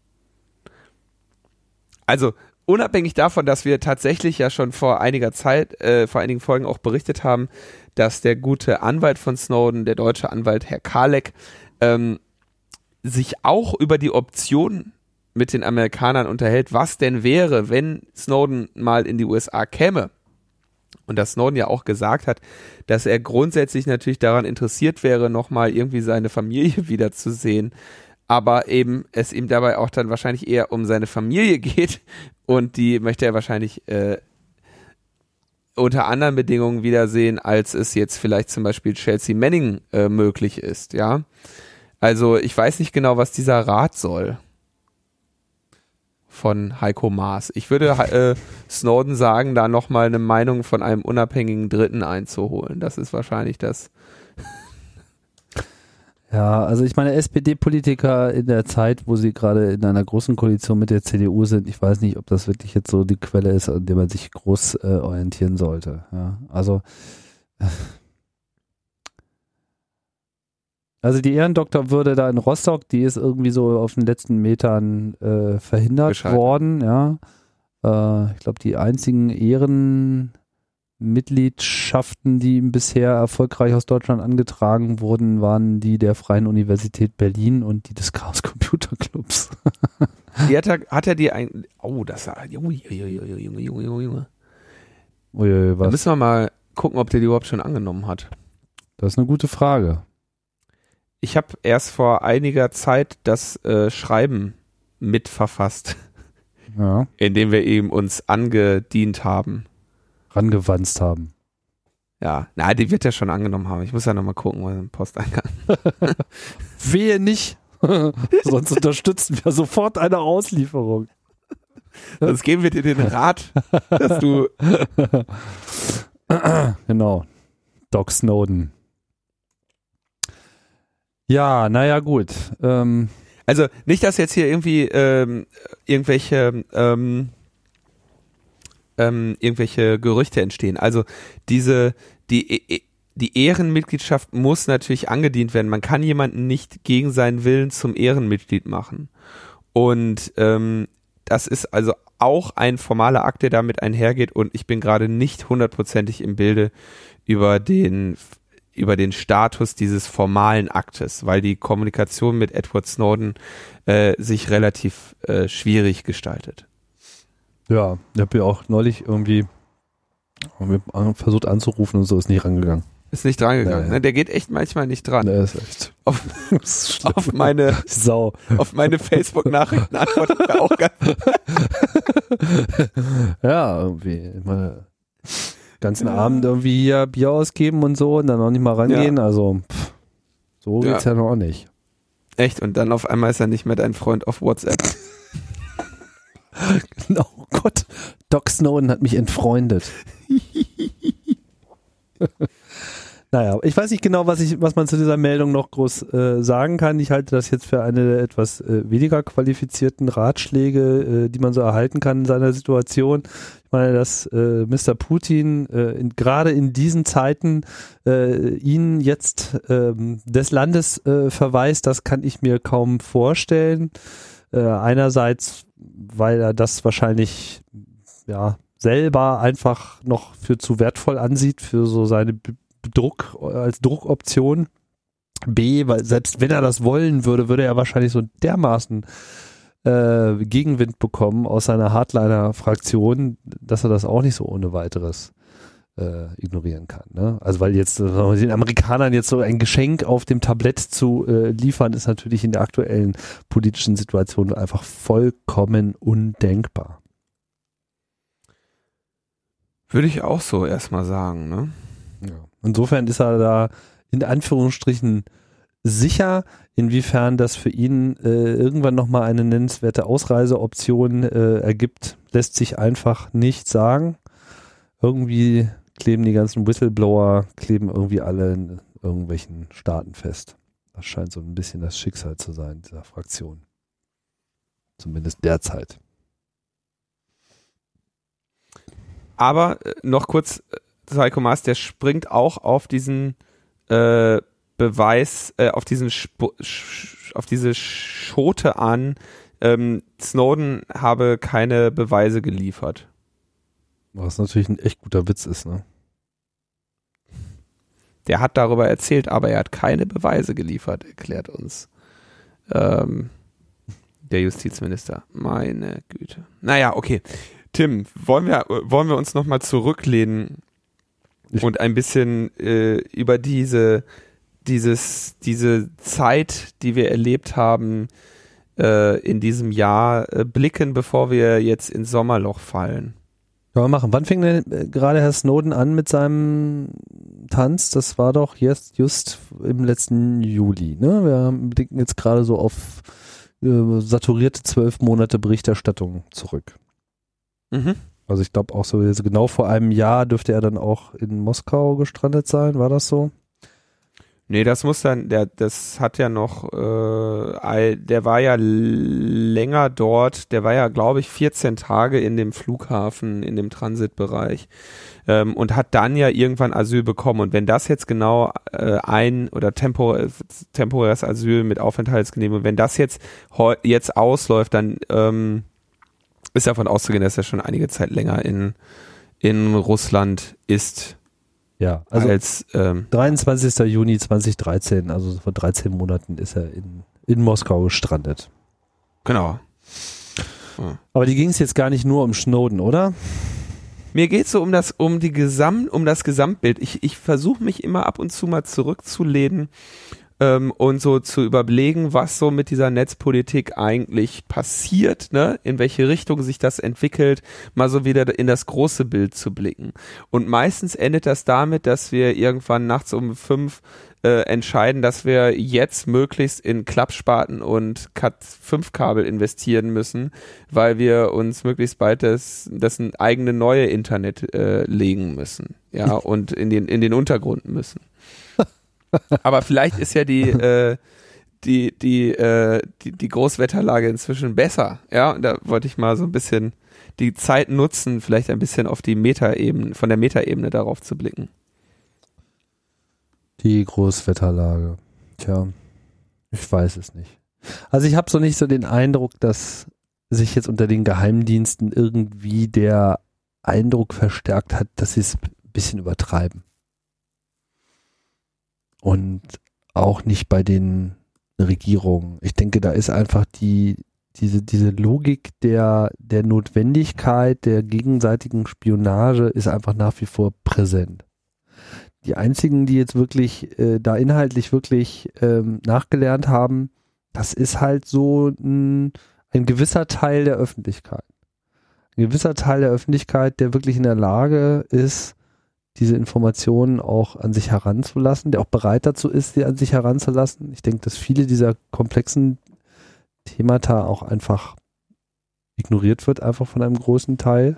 Also unabhängig davon, dass wir tatsächlich ja schon vor einiger Zeit, äh, vor einigen Folgen auch berichtet haben, dass der gute Anwalt von Snowden, der deutsche Anwalt Herr Kalek, ähm, sich auch über die Option mit den Amerikanern unterhält, was denn wäre, wenn Snowden mal in die USA käme. Und dass Snowden ja auch gesagt hat, dass er grundsätzlich natürlich daran interessiert wäre, nochmal irgendwie seine Familie wiederzusehen, aber eben es ihm dabei auch dann wahrscheinlich eher um seine Familie geht und die möchte er wahrscheinlich äh, unter anderen Bedingungen wiedersehen, als es jetzt vielleicht zum Beispiel Chelsea Manning äh, möglich ist, ja. Also ich weiß nicht genau, was dieser Rat soll von Heiko Maas. Ich würde äh, Snowden sagen, da nochmal eine Meinung von einem unabhängigen Dritten einzuholen. Das ist wahrscheinlich das. Ja, also ich meine, SPD-Politiker in der Zeit, wo sie gerade in einer großen Koalition mit der CDU sind, ich weiß nicht, ob das wirklich jetzt so die Quelle ist, an der man sich groß äh, orientieren sollte. Ja, also also die Ehrendoktorwürde da in Rostock, die ist irgendwie so auf den letzten Metern äh, verhindert Gescheitert. worden. Ja, äh, ich glaube, die einzigen Ehrenmitgliedschaften, die ihm bisher erfolgreich aus Deutschland angetragen wurden, waren die der Freien Universität Berlin und die des Chaos Computer Clubs. Die hat er, hat er die ein. Oh, das war. Junge, Junge, Junge, Junge, Junge. Uiui, Da was? müssen wir mal gucken, ob der die überhaupt schon angenommen hat. Das ist eine gute Frage. Ich habe erst vor einiger Zeit das äh, Schreiben mitverfasst, Ja, in dem wir eben uns angedient haben. rangewanzt haben. Ja, na, die wird er schon angenommen haben. Ich muss ja nochmal gucken, was im Posteingang. Wehe nicht. Sonst unterstützen wir sofort eine Auslieferung. Sonst geben wir dir den Rat, dass du. genau. Doc Snowden. Ja, naja, gut. Ähm, Also nicht, dass jetzt hier irgendwie ähm, irgendwelche ähm, ähm, irgendwelche Gerüchte entstehen. Also diese die E- E- die Ehrenmitgliedschaft muss natürlich angedient werden. Man kann jemanden nicht gegen seinen Willen zum Ehrenmitglied machen. Und ähm, das ist also auch ein formaler Akt, der damit einhergeht und ich bin gerade nicht hundertprozentig im Bilde über den über den Status dieses formalen Aktes, weil die Kommunikation mit Edward Snowden äh, sich relativ äh, schwierig gestaltet. Ja, ich habe ja auch neulich irgendwie versucht anzurufen und so ist nicht rangegangen. Ist nicht drangegangen. Ja, ja. Ne? Der geht echt manchmal nicht dran. Der ist echt. Auf, ist auf meine Sau. Auf meine Facebook-Nachrichten antwortet er auch ganz. ja, irgendwie immer ganzen ja. Abend irgendwie hier Bier ausgeben und so und dann auch nicht mal rangehen. Also pff, so geht's ja. noch nicht. Echt? Und dann auf einmal ist er nicht mehr dein Freund auf WhatsApp. oh Gott, Doc Snowden hat mich entfreundet. Naja, ich weiß nicht genau, was ich, was man zu dieser Meldung noch groß äh, sagen kann. Ich halte das jetzt für eine etwas äh, weniger qualifizierten Ratschläge, äh, die man so erhalten kann in seiner Situation. Meine, dass äh, Mr. Putin äh, in, gerade in diesen Zeiten äh, ihn jetzt äh, des Landes äh, verweist, das kann ich mir kaum vorstellen. Äh, einerseits, weil er das wahrscheinlich ja selber einfach noch für zu wertvoll ansieht für so seine Druck, als Druckoption. B, weil selbst wenn er das wollen würde, würde er wahrscheinlich so dermaßen äh, Gegenwind bekommen aus seiner Hardliner-Fraktion, dass er das auch nicht so ohne weiteres äh, ignorieren kann. Ne? Also weil jetzt äh, den Amerikanern jetzt so ein Geschenk auf dem Tablett zu äh, liefern, ist natürlich in der aktuellen politischen Situation einfach vollkommen undenkbar. Würde ich auch so erstmal sagen, ne? Ja. Insofern ist er da in Anführungsstrichen sicher, inwiefern das für ihn äh, irgendwann nochmal eine nennenswerte Ausreiseoption äh, ergibt, lässt sich einfach nicht sagen. Irgendwie kleben die ganzen Whistleblower, kleben irgendwie alle in irgendwelchen Staaten fest. Das scheint so ein bisschen das Schicksal zu sein, dieser Fraktion. Zumindest derzeit. Aber äh, noch kurz äh, Psycho Mars, der springt auch auf diesen äh, Beweis, äh, auf diesen Sp auf diese Schote an, ähm, Snowden habe keine Beweise geliefert. Was natürlich ein echt guter Witz ist, ne? Der hat darüber erzählt, aber er hat keine Beweise geliefert, erklärt uns ähm, der Justizminister. Meine Güte. Naja, okay. Tim, wollen wir, wollen wir uns nochmal zurücklehnen ich und ein bisschen äh, über diese, dieses, diese Zeit, die wir erlebt haben, äh, in diesem Jahr äh, blicken, bevor wir jetzt ins Sommerloch fallen. Können wir machen. Wann fing denn äh, gerade Herr Snowden an mit seinem Tanz? Das war doch jetzt just im letzten Juli. Ne? Wir blicken jetzt gerade so auf äh, saturierte zwölf Monate Berichterstattung zurück. Mhm. Also ich glaube auch so, genau vor einem Jahr dürfte er dann auch in Moskau gestrandet sein, war das so? Nee, das muss dann, der, das hat ja noch, äh, der war ja länger dort, der war ja, glaube ich, 14 Tage in dem Flughafen, in dem Transitbereich ähm, und hat dann ja irgendwann Asyl bekommen. Und wenn das jetzt genau äh, ein oder tempor temporäres Asyl mit Aufenthaltsgenehmigung, wenn das jetzt jetzt ausläuft, dann ähm, ist davon auszugehen, dass er schon einige Zeit länger in, in Russland ist. Ja, also als, ähm, 23. Juni 2013, also vor 13 Monaten ist er in, in Moskau gestrandet. Genau. Ja. Aber die ging es jetzt gar nicht nur um Snowden, oder? Mir geht es so um das, um die Gesamt, um das Gesamtbild. Ich, ich versuche mich immer ab und zu mal zurückzulehnen ähm, und so zu überlegen, was so mit dieser Netzpolitik eigentlich passiert, ne? in welche Richtung sich das entwickelt, mal so wieder in das große Bild zu blicken. Und meistens endet das damit, dass wir irgendwann nachts um fünf äh, entscheiden, dass wir jetzt möglichst in Klappspaten und Cat-5-Kabel investieren müssen, weil wir uns möglichst bald das, das eigene neue Internet äh, legen müssen, ja, und in den, in den Untergrund müssen. Aber vielleicht ist ja die, äh, die, die, äh, die, die Großwetterlage inzwischen besser. Ja, und da wollte ich mal so ein bisschen die Zeit nutzen, vielleicht ein bisschen auf die Metaebene, von der Metaebene darauf zu blicken. Die Großwetterlage. Tja, ich weiß es nicht. Also ich habe so nicht so den Eindruck, dass sich jetzt unter den Geheimdiensten irgendwie der Eindruck verstärkt hat, dass sie es ein bisschen übertreiben. Und auch nicht bei den Regierungen. Ich denke, da ist einfach die, diese, diese Logik der, der Notwendigkeit der gegenseitigen Spionage ist einfach nach wie vor präsent. Die einzigen, die jetzt wirklich äh, da inhaltlich wirklich ähm, nachgelernt haben, das ist halt so ein, ein gewisser Teil der Öffentlichkeit. Ein gewisser Teil der Öffentlichkeit, der wirklich in der Lage ist, diese Informationen auch an sich heranzulassen, der auch bereit dazu ist, sie an sich heranzulassen. Ich denke, dass viele dieser komplexen Themata auch einfach ignoriert wird, einfach von einem großen Teil.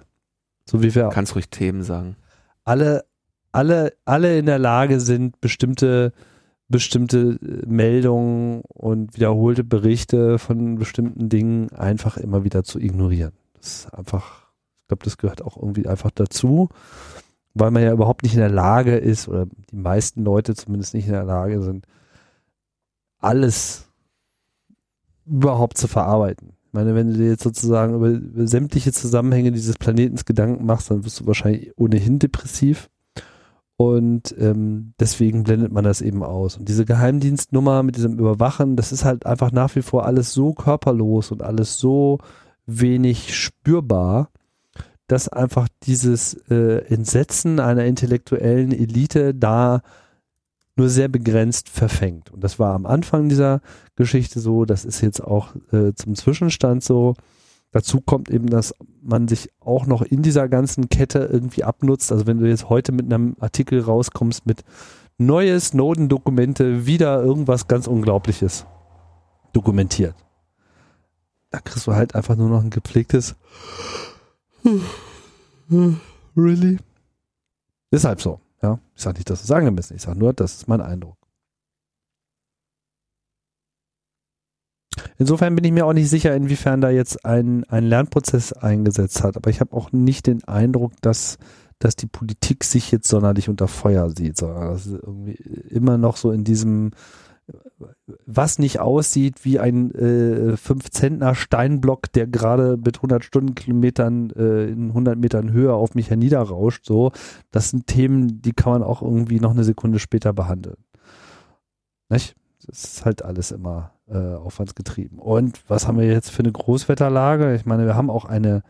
So wie wir Kannst ruhig Themen sagen. alle, alle, alle in der Lage sind, bestimmte, bestimmte Meldungen und wiederholte Berichte von bestimmten Dingen einfach immer wieder zu ignorieren. Das ist einfach, ich glaube, das gehört auch irgendwie einfach dazu, weil man ja überhaupt nicht in der Lage ist, oder die meisten Leute zumindest nicht in der Lage sind, alles überhaupt zu verarbeiten. Ich meine, wenn du dir jetzt sozusagen über, sämtliche Zusammenhänge dieses Planetens Gedanken machst, dann wirst du wahrscheinlich ohnehin depressiv. Und ähm, deswegen blendet man das eben aus. Und diese Geheimdienstnummer mit diesem Überwachen, das ist halt einfach nach wie vor alles so körperlos und alles so wenig spürbar, dass einfach dieses äh, Entsetzen einer intellektuellen Elite da nur sehr begrenzt verfängt. Und das war am Anfang dieser Geschichte so, das ist jetzt auch äh, zum Zwischenstand so. Dazu kommt eben, dass man sich auch noch in dieser ganzen Kette irgendwie abnutzt. Also wenn du jetzt heute mit einem Artikel rauskommst mit neue Snowden-Dokumente, wieder irgendwas ganz Unglaubliches dokumentiert. Da kriegst du halt einfach nur noch ein gepflegtes Really? Ist halt so. Ja, ich sage nicht, dass es angemessen ist. Ich sage nur, das ist mein Eindruck. Insofern bin ich mir auch nicht sicher, inwiefern da jetzt ein, ein Lernprozess eingesetzt hat. Aber ich habe auch nicht den Eindruck, dass, dass die Politik sich jetzt sonderlich unter Feuer sieht, sondern das ist irgendwie immer noch so in diesem, was nicht aussieht wie ein äh, 5-Zentner Steinblock, der gerade mit 100 Stundenkilometern äh, in 100 Metern Höhe auf mich herniederrauscht, so, das sind Themen, die kann man auch irgendwie noch eine Sekunde später behandeln. Nicht? Das ist halt alles immer äh, aufwandsgetrieben. Und was haben wir jetzt für eine Großwetterlage? Ich meine, wir haben auch eine,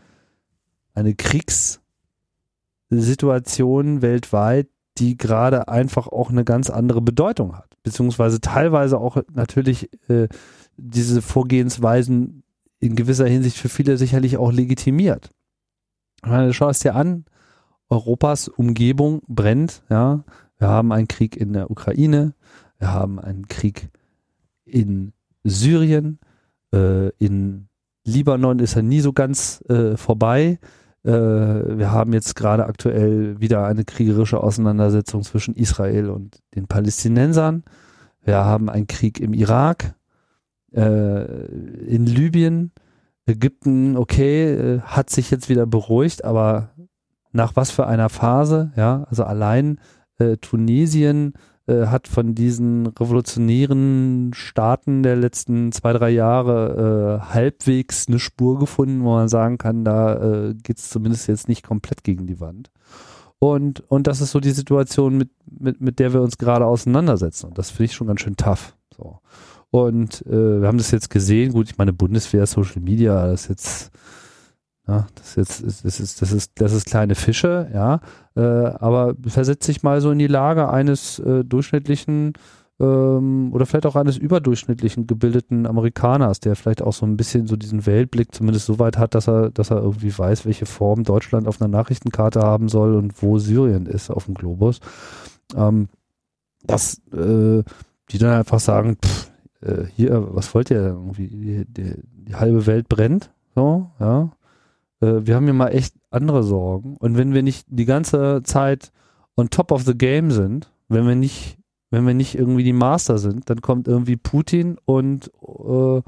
eine Kriegssituation weltweit, die gerade einfach auch eine ganz andere Bedeutung hat beziehungsweise teilweise auch natürlich äh, diese Vorgehensweisen in gewisser Hinsicht für viele sicherlich auch legitimiert. Ich meine, schau es dir an, Europas Umgebung brennt, ja. Wir haben einen Krieg in der Ukraine, wir haben einen Krieg in Syrien, äh, in Libanon ist er nie so ganz äh, vorbei. Äh, wir haben jetzt gerade aktuell wieder eine kriegerische Auseinandersetzung zwischen Israel und den Palästinensern. Wir haben einen Krieg im Irak, äh, in Libyen, Ägypten, okay, äh, hat sich jetzt wieder beruhigt, aber nach was für einer Phase, ja, also allein Tunesien äh, hat von diesen revolutionären Staaten der letzten zwei, drei Jahre äh, halbwegs eine Spur gefunden, wo man sagen kann, da äh, geht es zumindest jetzt nicht komplett gegen die Wand. Und, und das ist so die Situation, mit, mit, mit der wir uns gerade auseinandersetzen. Und das finde ich schon ganz schön tough. So. Und äh, wir haben das jetzt gesehen, gut, ich meine, Bundeswehr, Social Media, das ist jetzt, ja, das ist jetzt, das ist, das ist, das ist kleine Fische, ja. Äh, aber versetzt sich mal so in die Lage eines äh, durchschnittlichen ähm, oder vielleicht auch eines überdurchschnittlichen gebildeten Amerikaners, der vielleicht auch so ein bisschen so diesen Weltblick zumindest so weit hat, dass er, dass er irgendwie weiß, welche Form Deutschland auf einer Nachrichtenkarte haben soll und wo Syrien ist auf dem Globus. Ähm, dass äh, die dann einfach sagen, pff, äh, hier, was wollt ihr irgendwie? Die, die, die halbe Welt brennt, so, ja. Äh, wir haben hier mal echt andere Sorgen. Und wenn wir nicht die ganze Zeit on top of the game sind, wenn wir nicht, wenn wir nicht irgendwie die Master sind, dann kommt irgendwie Putin und äh,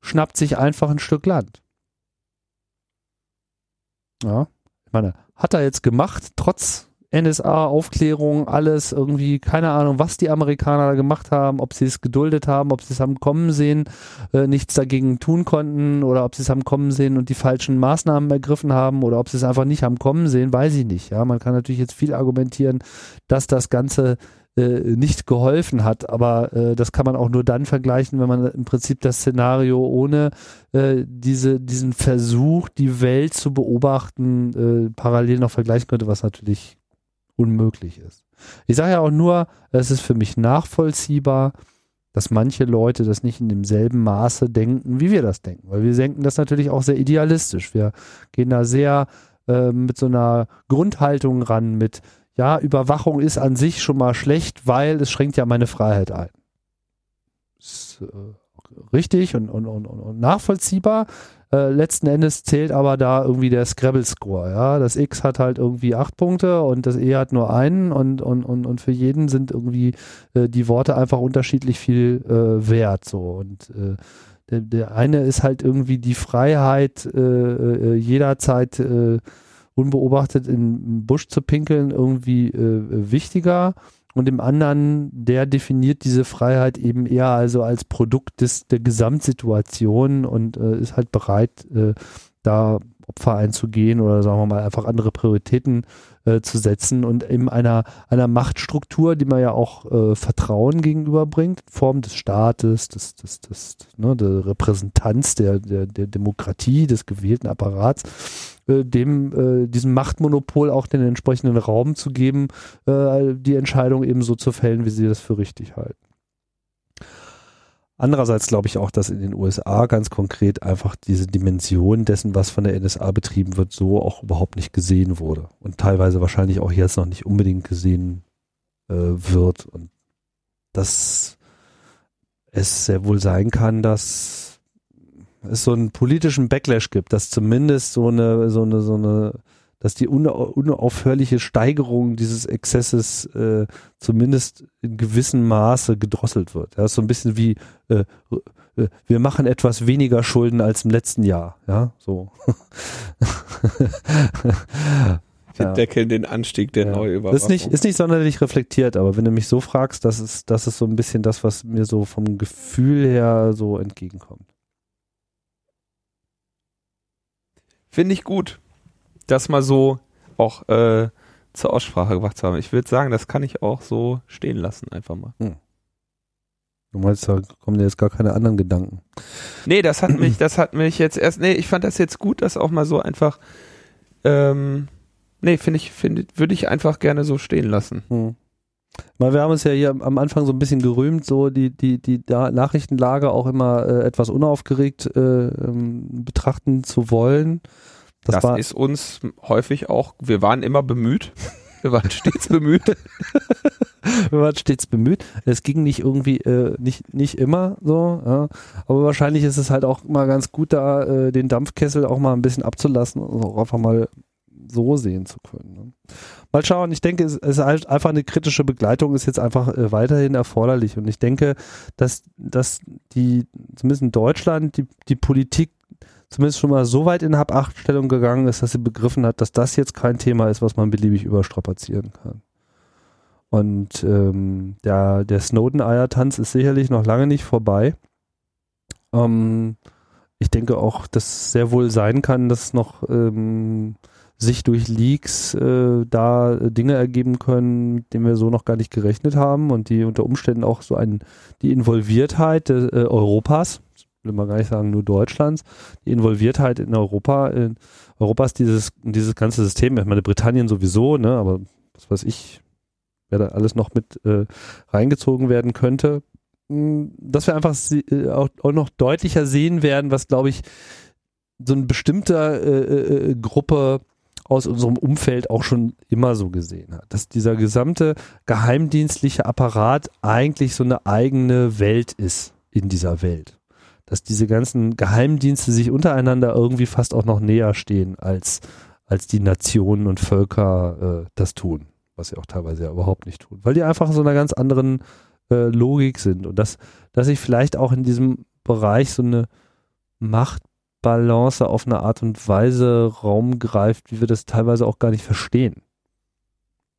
schnappt sich einfach ein Stück Land. Ja, ich meine, hat er jetzt gemacht, trotz NSA-Aufklärung, alles irgendwie, keine Ahnung, was die Amerikaner da gemacht haben, ob sie es geduldet haben, ob sie es haben kommen sehen, äh, nichts dagegen tun konnten oder ob sie es haben kommen sehen und die falschen Maßnahmen ergriffen haben oder ob sie es einfach nicht haben kommen sehen, weiß ich nicht. Ja, man kann natürlich jetzt viel argumentieren, dass das Ganze äh, nicht geholfen hat. Aber äh, das kann man auch nur dann vergleichen, wenn man im Prinzip das Szenario ohne äh, diese, diesen Versuch, die Welt zu beobachten, äh, parallel noch vergleichen könnte, was natürlich unmöglich ist. Ich sage ja auch nur, es ist für mich nachvollziehbar, dass manche Leute das nicht in demselben Maße denken, wie wir das denken. Weil wir denken das natürlich auch sehr idealistisch. Wir gehen da sehr äh, mit so einer Grundhaltung ran, mit ja, Überwachung ist an sich schon mal schlecht, weil es schränkt ja meine Freiheit ein. Ist, äh, richtig und, und, und, und nachvollziehbar. Äh, letzten Endes zählt aber da irgendwie der Scrabble-Score. Ja? Das X hat halt irgendwie acht Punkte und das E hat nur einen und, und, und, und für jeden sind irgendwie äh, die Worte einfach unterschiedlich viel äh, wert. So. Und äh, der, der eine ist halt irgendwie die Freiheit, äh, äh, jederzeit unbeobachtet in Busch zu pinkeln irgendwie wichtiger und im anderen, der definiert diese Freiheit eben eher also als Produkt des, der Gesamtsituation und äh, ist halt bereit, äh, da Opfer einzugehen oder sagen wir mal einfach andere Prioritäten äh, zu setzen und in einer, einer Machtstruktur, die man ja auch äh, Vertrauen gegenüberbringt, Form des Staates, des, des, des, ne, der Repräsentanz der, der, der Demokratie, des gewählten Apparats, äh, dem, äh, diesem Machtmonopol auch den entsprechenden Raum zu geben, äh, die Entscheidung eben so zu fällen, wie sie das für richtig halten. Andererseits glaube ich auch, dass in den USA ganz konkret einfach diese Dimension dessen, was von der NSA betrieben wird, so auch überhaupt nicht gesehen wurde und teilweise wahrscheinlich auch jetzt noch nicht unbedingt gesehen äh, wird und dass es sehr wohl sein kann, dass es so einen politischen Backlash gibt, dass zumindest so eine so eine so eine dass die unaufhörliche Steigerung dieses Exzesses äh, zumindest in gewissem Maße gedrosselt wird. Ja, ist so ein bisschen wie äh, äh, wir machen etwas weniger Schulden als im letzten Jahr. Ja, so. Wir ja. deckeln den Anstieg der ja. Neuüberwachung. Ist nicht, ist nicht sonderlich reflektiert, aber wenn du mich so fragst, das ist, das ist so ein bisschen das, was mir so vom Gefühl her so entgegenkommt. Finde ich gut das mal so auch äh, zur Aussprache gebracht zu haben. Ich würde sagen, das kann ich auch so stehen lassen, einfach mal. Hm. Du meinst, da kommen dir jetzt gar keine anderen Gedanken. Nee, das hat mich, das hat mich jetzt erst, nee, ich fand das jetzt gut, dass auch mal so einfach, ähm, nee, finde ich, finde, würde ich einfach gerne so stehen lassen. Hm. Weil wir haben uns ja hier am Anfang so ein bisschen gerühmt, so die, die, die Nachrichtenlage auch immer äh, etwas unaufgeregt äh, ähm, betrachten zu wollen. Das, das ist uns häufig auch, wir waren immer bemüht. Wir waren stets bemüht. wir waren stets bemüht. Es ging nicht irgendwie, äh, nicht, nicht immer so, ja. aber wahrscheinlich ist es halt auch mal ganz gut, da äh, den Dampfkessel auch mal ein bisschen abzulassen und auch einfach mal so sehen zu können. Ne. Mal schauen, ich denke, es ist halt einfach eine kritische Begleitung ist jetzt einfach äh, weiterhin erforderlich und ich denke, dass, dass die, zumindest in Deutschland, die, die Politik zumindest schon mal so weit in Hab-Acht-Stellung gegangen ist, dass sie begriffen hat, dass das jetzt kein Thema ist, was man beliebig überstrapazieren kann. Und ähm, der, der Snowden-Eiertanz ist sicherlich noch lange nicht vorbei. Ähm, ich denke auch, dass sehr wohl sein kann, dass noch ähm, sich durch Leaks äh, da Dinge ergeben können, mit denen wir so noch gar nicht gerechnet haben und die unter Umständen auch so ein, die Involviertheit äh, Europas will man gar nicht sagen nur Deutschlands, die Involviertheit in Europa, in Europas dieses, dieses ganze System, ich meine Britannien sowieso, ne, aber was weiß ich, wer da alles noch mit äh, reingezogen werden könnte, hm, dass wir einfach äh, auch, auch noch deutlicher sehen werden, was glaube ich so eine bestimmte äh, äh, Gruppe aus unserem Umfeld auch schon immer so gesehen hat, dass dieser gesamte geheimdienstliche Apparat eigentlich so eine eigene Welt ist in dieser Welt. Dass diese ganzen Geheimdienste sich untereinander irgendwie fast auch noch näher stehen, als, als die Nationen und Völker äh, das tun, was sie auch teilweise ja überhaupt nicht tun, weil die einfach so einer ganz anderen äh, Logik sind. Und dass, dass sich vielleicht auch in diesem Bereich so eine Machtbalance auf eine Art und Weise Raum greift, wie wir das teilweise auch gar nicht verstehen.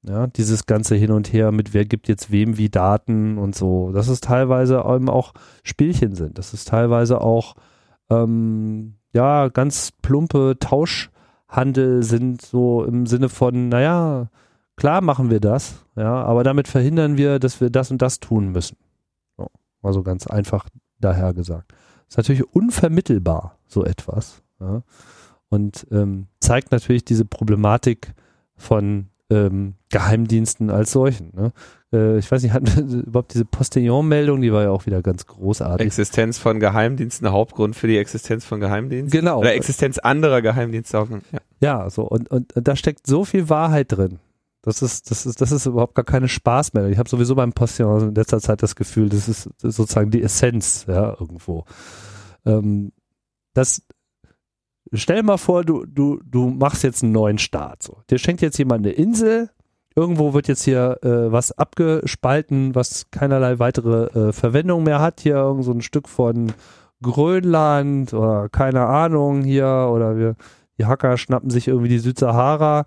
Ja, dieses ganze Hin und Her mit wer gibt jetzt wem wie Daten und so, dass es teilweise eben auch Spielchen sind, dass es teilweise auch ähm, ja ganz plumpe Tauschhandel sind, so im Sinne von, naja, klar machen wir das, ja, aber damit verhindern wir, dass wir das und das tun müssen. So, mal ganz einfach daher gesagt. Das ist natürlich unvermittelbar, so etwas. Ja, und ähm, zeigt natürlich diese Problematik von ähm, Geheimdiensten als solchen. Ne? Äh, ich weiß nicht, hatten wir überhaupt diese Postillon-Meldung, die war ja auch wieder ganz großartig. Existenz von Geheimdiensten, Hauptgrund für die Existenz von Geheimdiensten. Genau. Oder Existenz anderer Geheimdienste. Auch, ja. ja, so und, und, und da steckt so viel Wahrheit drin. Das ist, das ist, das ist überhaupt gar keine Spaßmeldung. Ich habe sowieso beim Postillon in letzter Zeit das Gefühl, das ist sozusagen die Essenz, ja, irgendwo. Ähm, das, stell mal vor, du, du, du machst jetzt einen neuen Start. So. Dir schenkt jetzt jemand eine Insel, irgendwo wird jetzt hier äh, was abgespalten, was keinerlei weitere äh, Verwendung mehr hat. Hier irgend so ein Stück von Grönland oder keine Ahnung hier oder wir, die Hacker schnappen sich irgendwie die Südsahara.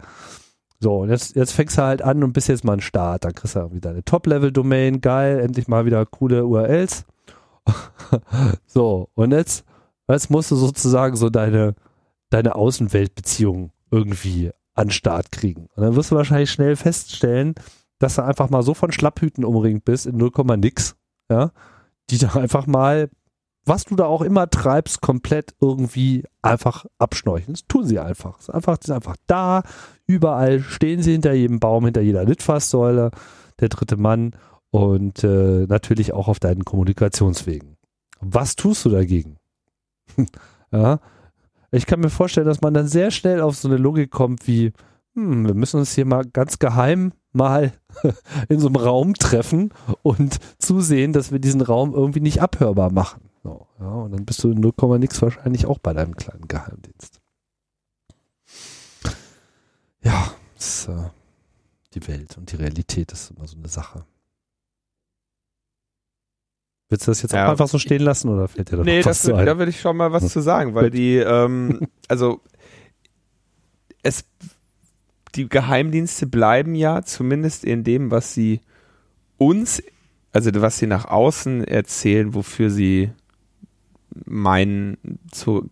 So, und jetzt, jetzt fängst du halt an und bist jetzt mal ein Start. Dann kriegst du irgendwie deine Top-Level-Domain, geil, endlich mal wieder coole URLs. so, und jetzt, jetzt musst du sozusagen so deine, deine Außenweltbeziehung irgendwie an Start kriegen. Und dann wirst du wahrscheinlich schnell feststellen, dass du einfach mal so von Schlapphüten umringt bist in 0, nix, ja, die da einfach mal, was du da auch immer treibst, komplett irgendwie einfach abschnorcheln. Das tun sie einfach. Das ist einfach, ist einfach da, überall stehen sie hinter jedem Baum, hinter jeder Litfaßsäule, der dritte Mann und äh, natürlich auch auf deinen Kommunikationswegen. Was tust du dagegen? ja, ich kann mir vorstellen, dass man dann sehr schnell auf so eine Logik kommt wie, hm, wir müssen uns hier mal ganz geheim mal in so einem Raum treffen und zusehen, dass wir diesen Raum irgendwie nicht abhörbar machen. So, ja, und dann bist du in 0, nix wahrscheinlich auch bei deinem kleinen Geheimdienst. Ja, das, äh, die Welt und die Realität ist immer so eine Sache. Willst du das jetzt ja, auch einfach so stehen lassen oder fällt dir da nee, was das, da würde ich schon mal was zu sagen, weil die, ähm, also es, die Geheimdienste bleiben ja zumindest in dem, was sie uns, also was sie nach außen erzählen, wofür sie meinen zu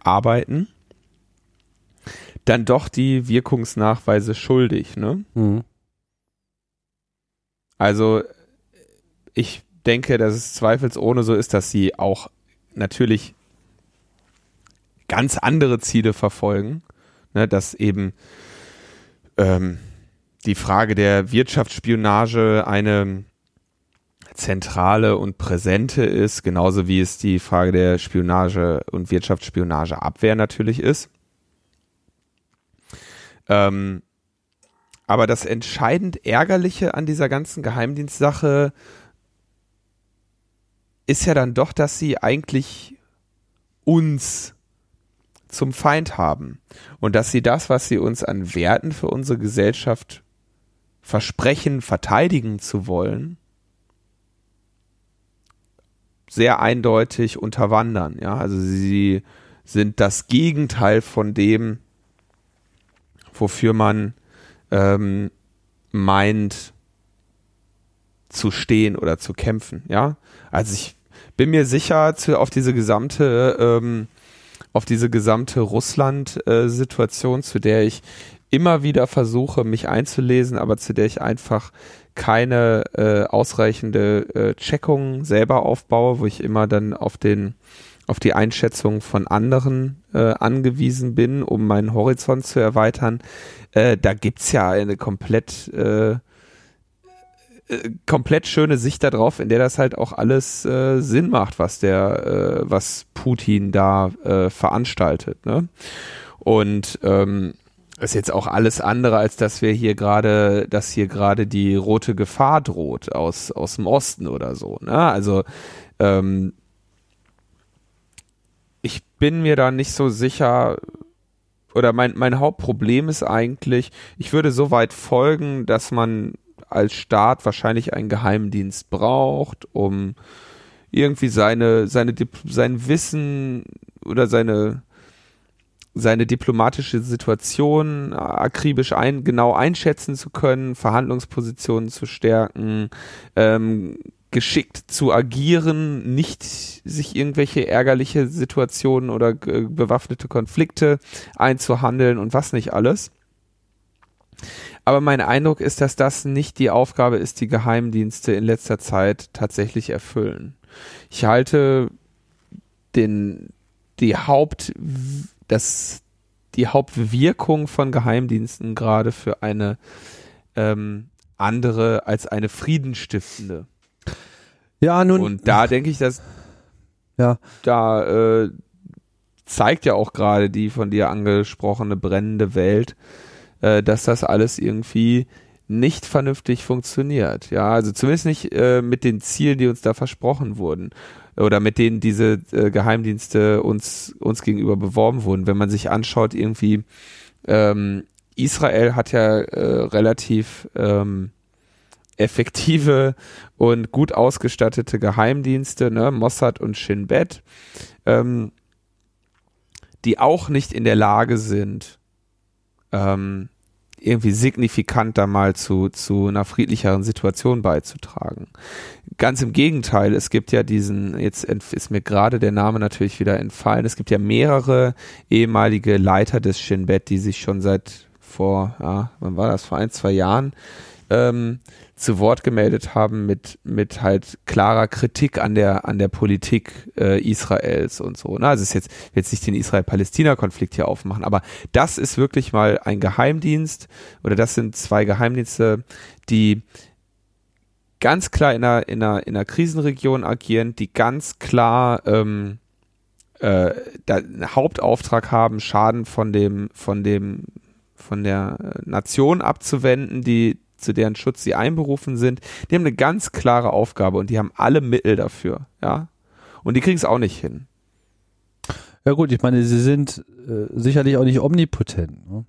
arbeiten, dann doch die Wirkungsnachweise schuldig, ne? Mhm. Also ich denke, dass es zweifelsohne so ist, dass sie auch natürlich ganz andere Ziele verfolgen, ne, dass eben ähm, die Frage der Wirtschaftsspionage eine zentrale und präsente ist, genauso wie es die Frage der Spionage und Wirtschaftsspionageabwehr natürlich ist. Ähm, aber das entscheidend Ärgerliche an dieser ganzen Geheimdienstsache ist ja dann doch, dass sie eigentlich uns zum Feind haben und dass sie das, was sie uns an Werten für unsere Gesellschaft versprechen, verteidigen zu wollen, sehr eindeutig unterwandern. Ja, also sie sind das Gegenteil von dem, wofür man ähm, meint zu stehen oder zu kämpfen. Ja, also ich bin mir sicher, zu, auf diese gesamte, ähm, auf diese gesamte Russland-Situation, zu der ich immer wieder versuche, mich einzulesen, aber zu der ich einfach keine äh, ausreichende äh, Checkung selber aufbaue, wo ich immer dann auf den auf die Einschätzung von anderen äh, angewiesen bin, um meinen Horizont zu erweitern. Äh, da gibt's ja eine komplett äh, äh, komplett schöne Sicht darauf, in der das halt auch alles äh, Sinn macht, was der, äh, was Putin da äh, veranstaltet. Ne? Und ähm, ist jetzt auch alles andere, als dass wir hier gerade, dass hier gerade die rote Gefahr droht aus, aus dem Osten oder so. Ne? Also ähm, ich bin mir da nicht so sicher, oder mein, mein Hauptproblem ist eigentlich, ich würde so weit folgen, dass man als Staat wahrscheinlich einen Geheimdienst braucht, um irgendwie seine, seine, sein Wissen oder seine, seine diplomatische Situation akribisch ein, genau einschätzen zu können, Verhandlungspositionen zu stärken, ähm, geschickt zu agieren, nicht sich irgendwelche ärgerliche Situationen oder äh, bewaffnete Konflikte einzuhandeln und was nicht alles. Aber mein Eindruck ist, dass das nicht die Aufgabe ist, die Geheimdienste in letzter Zeit tatsächlich erfüllen. Ich halte den, die Haupt, das, die Hauptwirkung von Geheimdiensten gerade für eine ähm, andere als eine friedenstiftende. Ja, nun. Und da denke ich, dass ja. da äh, zeigt ja auch gerade die von dir angesprochene brennende Welt, äh, dass das alles irgendwie nicht vernünftig funktioniert. Ja, also zumindest nicht äh, mit den Zielen, die uns da versprochen wurden oder mit denen diese äh, Geheimdienste uns uns gegenüber beworben wurden. Wenn man sich anschaut, irgendwie ähm, Israel hat ja äh, relativ ähm, effektive und gut ausgestattete Geheimdienste, ne, Mossad und Shin Bet, ähm, die auch nicht in der Lage sind, ähm, irgendwie signifikanter mal zu, zu einer friedlicheren Situation beizutragen. Ganz im Gegenteil, es gibt ja diesen, jetzt ist mir gerade der Name natürlich wieder entfallen, es gibt ja mehrere ehemalige Leiter des Shin Bet, die sich schon seit vor, ja, wann war das, vor ein, zwei Jahren ähm, zu Wort gemeldet haben mit, mit halt klarer Kritik an der, an der Politik äh, Israels und so. Ne? Also es ist jetzt, jetzt nicht den Israel-Palästina-Konflikt hier aufmachen, aber das ist wirklich mal ein Geheimdienst oder das sind zwei Geheimdienste, die ganz klar in einer, in einer, in einer Krisenregion agieren, die ganz klar ähm, äh, einen Hauptauftrag haben, Schaden von dem, von dem, von der Nation abzuwenden, die zu deren Schutz sie einberufen sind, die haben eine ganz klare Aufgabe und die haben alle Mittel dafür, ja. Und die kriegen es auch nicht hin. Ja gut, ich meine, sie sind äh, sicherlich auch nicht omnipotent. Ne?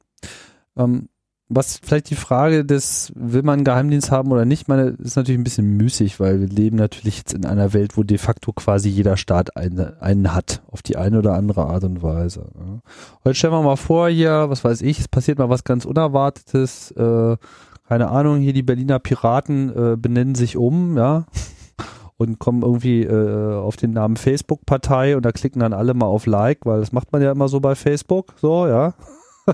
Ähm, was vielleicht die Frage des, will man einen Geheimdienst haben oder nicht, meine, ist natürlich ein bisschen müßig, weil wir leben natürlich jetzt in einer Welt, wo de facto quasi jeder Staat eine, einen hat, auf die eine oder andere Art und Weise. Ja. Heute stellen wir mal vor hier, was weiß ich, es passiert mal was ganz Unerwartetes, äh, keine Ahnung, hier die Berliner Piraten äh, benennen sich um, ja, und kommen irgendwie äh, auf den Namen Facebook-Partei und da klicken dann alle mal auf Like, weil das macht man ja immer so bei Facebook, so, ja.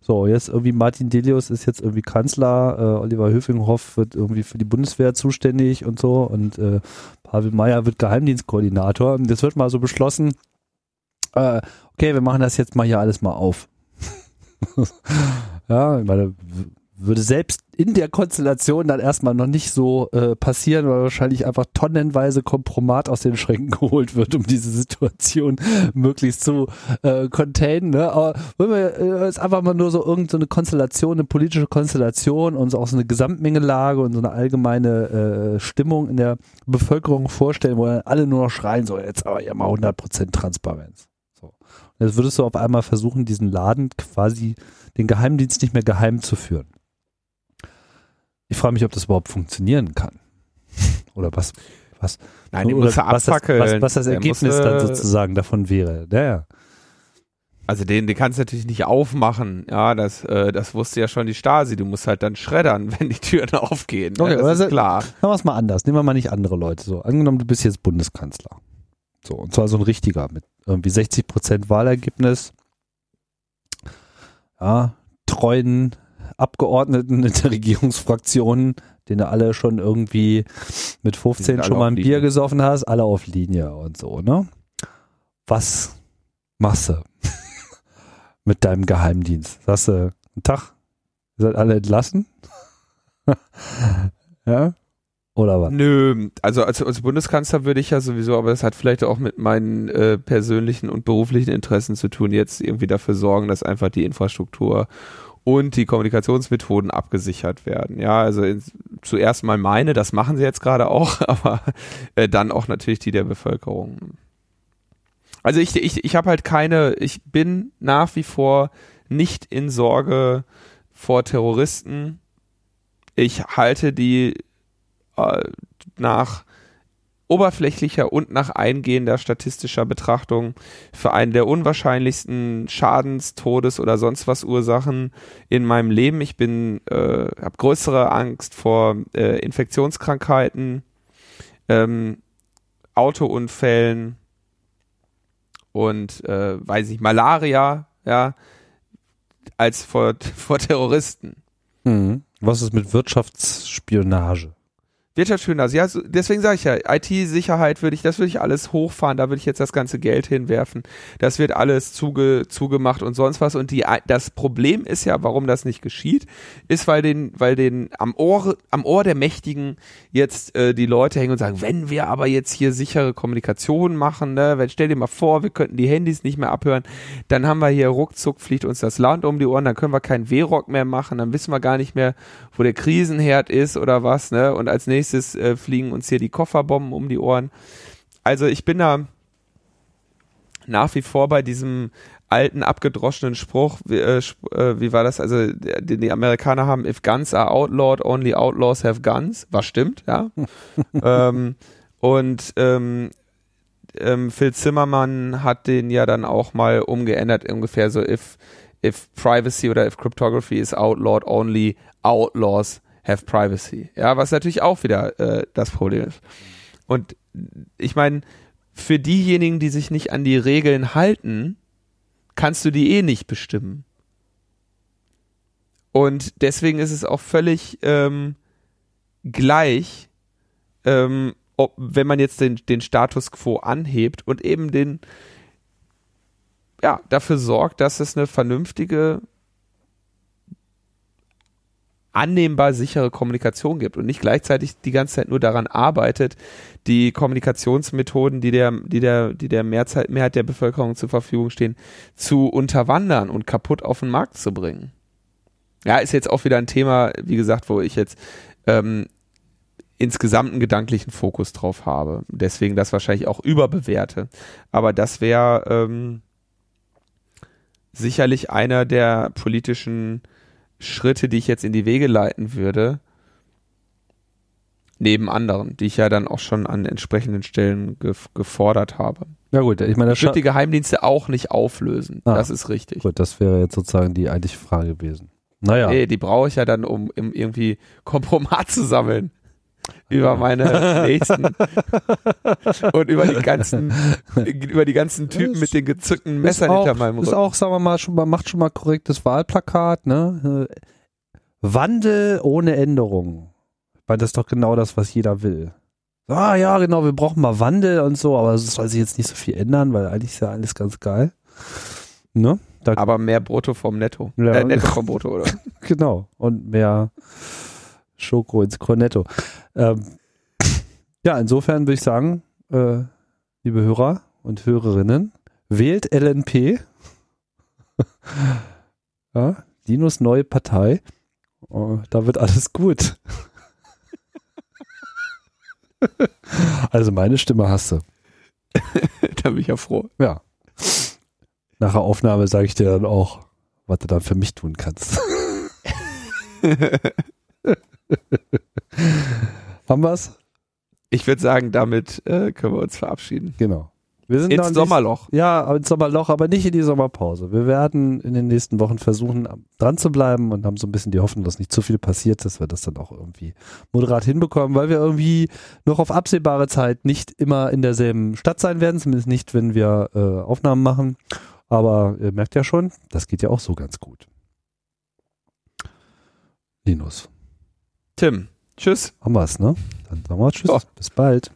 so, jetzt irgendwie Martin Delius ist jetzt irgendwie Kanzler, äh, Oliver Höfinghoff wird irgendwie für die Bundeswehr zuständig und so und äh, Pavel Meyer wird Geheimdienstkoordinator. Und das wird mal so beschlossen, äh, okay, wir machen das jetzt mal hier alles mal auf. ja, ich meine, würde selbst in der Konstellation dann erstmal noch nicht so äh, passieren, weil wahrscheinlich einfach tonnenweise Kompromat aus den Schränken geholt wird, um diese Situation möglichst zu äh, containen. Ne? Aber wenn wir äh, jetzt einfach mal nur so irgendeine so Konstellation, eine politische Konstellation und so auch so eine Gesamtmengelage und so eine allgemeine äh, Stimmung in der Bevölkerung vorstellen, wo dann alle nur noch schreien, so jetzt aber ja mal 100% Transparenz. So. Jetzt würdest du auf einmal versuchen, diesen Laden quasi den Geheimdienst nicht mehr geheim zu führen. Ich frage mich, ob das überhaupt funktionieren kann. Oder was, was, Nein, oder muss was, das, was, was das Ergebnis dann sozusagen davon wäre. Ja, ja. Also den, den kannst du natürlich nicht aufmachen. Ja, das, äh, das wusste ja schon die Stasi. Du musst halt dann schreddern, wenn die Türen aufgehen. Okay, ja, das also- ist klar. Machen wir es mal anders. Nehmen wir mal nicht andere Leute. So, angenommen, du bist jetzt Bundeskanzler. So, und zwar so ein richtiger mit irgendwie 60 Prozent Wahlergebnis. Ja, treuen Abgeordneten in der Regierungsfraktionen, denen du alle schon irgendwie mit Die 15 sind alle schon mal ein Bier gesoffen hast, alle auf Linie und so, ne? Was machst du mit deinem Geheimdienst? Sagst du, guten Tag, ihr seid alle entlassen? ja? Oder was? Nö, also als, als Bundeskanzler würde ich ja sowieso, aber das hat vielleicht auch mit meinen äh, persönlichen und beruflichen Interessen zu tun, jetzt irgendwie dafür sorgen, dass einfach die Infrastruktur und die Kommunikationsmethoden abgesichert werden. Ja, also ins, zuerst mal meine, das machen sie jetzt gerade auch, aber äh, dann auch natürlich die der Bevölkerung. Also ich, ich, ich habe halt keine, ich bin nach wie vor nicht in Sorge vor Terroristen. Ich halte die äh, nach oberflächlicher und nach eingehender statistischer Betrachtung für einen der unwahrscheinlichsten Schadens, Todes oder sonst was Ursachen in meinem Leben. Ich bin, äh, habe größere Angst vor äh, Infektionskrankheiten, ähm, Autounfällen und äh, weiß ich Malaria, ja, als vor, vor Terroristen. Mhm. Was ist mit Wirtschaftsspionage? Wirtschaftsspionage, ja, deswegen sage ich ja, IT-Sicherheit würde ich, das würde ich alles hochfahren, da würde ich jetzt das ganze Geld hinwerfen. Das wird alles zuge, zugemacht und sonst was. Und die, das Problem ist ja, warum das nicht geschieht, ist, weil den, weil den am Ohr, am Ohr der Mächtigen jetzt äh, die Leute hängen und sagen, wenn wir aber jetzt hier sichere Kommunikation machen, ne, wenn, stell dir mal vor, wir könnten die Handys nicht mehr abhören, dann haben wir hier ruckzuck fliegt uns das Land um die Ohren, dann können wir keinen W-Rock mehr machen, dann wissen wir gar nicht mehr, wo der Krisenherd ist oder was, ne? Und als nächstes äh, fliegen uns hier die Kofferbomben um die Ohren. Also ich bin da nach wie vor bei diesem alten abgedroschenen Spruch, wie, äh, äh wie war das? Also den die Amerikaner haben, if guns are outlawed, only outlaws have guns. Was stimmt, ja. ähm, und ähm, ähm, Phil Zimmermann hat den ja dann auch mal umgeändert, ungefähr so, if, if privacy oder if cryptography is outlawed, only outlaws have privacy. Ja, was natürlich auch wieder äh, das Problem ist. Und ich meine, für diejenigen, die sich nicht an die Regeln halten, kannst du die eh nicht bestimmen. Und deswegen ist es auch völlig ähm, gleich, ähm, ob, wenn man jetzt den, den Status quo anhebt und eben den, ja, dafür sorgt, dass es eine vernünftige annehmbar sichere Kommunikation gibt und nicht gleichzeitig die ganze Zeit nur daran arbeitet, die Kommunikationsmethoden, die der, die der, die der Mehrheit, Mehrheit der Bevölkerung zur Verfügung stehen, zu unterwandern und kaputt auf den Markt zu bringen. Ja, ist jetzt auch wieder ein Thema, wie gesagt, wo ich jetzt ähm, insgesamt einen gedanklichen Fokus drauf habe. Deswegen das wahrscheinlich auch überbewerte. Aber das wäre ähm, sicherlich einer der politischen Schritte, die ich jetzt in die Wege leiten würde, neben anderen, die ich ja dann auch schon an entsprechenden Stellen ge gefordert habe. Ja gut, ich meine, das ich die Geheimdienste auch nicht auflösen. Ah, das ist richtig. Gut, das wäre jetzt sozusagen die eigentliche Frage gewesen. Naja. Nee, die brauche ich ja dann, um, um irgendwie Kompromat zu sammeln über meine nächsten und über die ganzen über die ganzen Typen mit den gezückten Messern auch, hinter meinem Rücken. Ist auch, sagen wir mal, schon mal macht schon mal korrektes Wahlplakat, ne? Wandel ohne Änderungen. Weil das ist doch genau das, was jeder will. Ah ja, genau, wir brauchen mal Wandel und so, aber es soll sich jetzt nicht so viel ändern, weil eigentlich ist ja alles ganz geil. Ne? Da aber mehr Brutto vom Netto. Ja. Äh, Netto vom Brutto, oder? genau. Und mehr Schoko ins Cornetto. Ähm, ja, insofern würde ich sagen, äh, liebe Hörer und Hörerinnen, wählt LNP. ja, Dinos neue Partei. Oh, da wird alles gut. also meine Stimme hast du. da bin ich ja froh. Ja. Nach der Aufnahme sage ich dir dann auch, was du dann für mich tun kannst. Haben wir's? Ich würde sagen, damit äh, können wir uns verabschieden. Genau. Wir sind ins Sommerloch. Nicht, ja, ins Sommerloch, aber nicht in die Sommerpause. Wir werden in den nächsten Wochen versuchen, dran zu bleiben und haben so ein bisschen die Hoffnung, dass nicht zu viel passiert, dass wir das dann auch irgendwie moderat hinbekommen, weil wir irgendwie noch auf absehbare Zeit nicht immer in derselben Stadt sein werden, zumindest nicht, wenn wir äh, Aufnahmen machen. Aber ihr merkt ja schon, das geht ja auch so ganz gut. Linus. Tim, tschüss. Haben wir's, ne? Dann sagen wir Tschüss. Oh. Bis bald.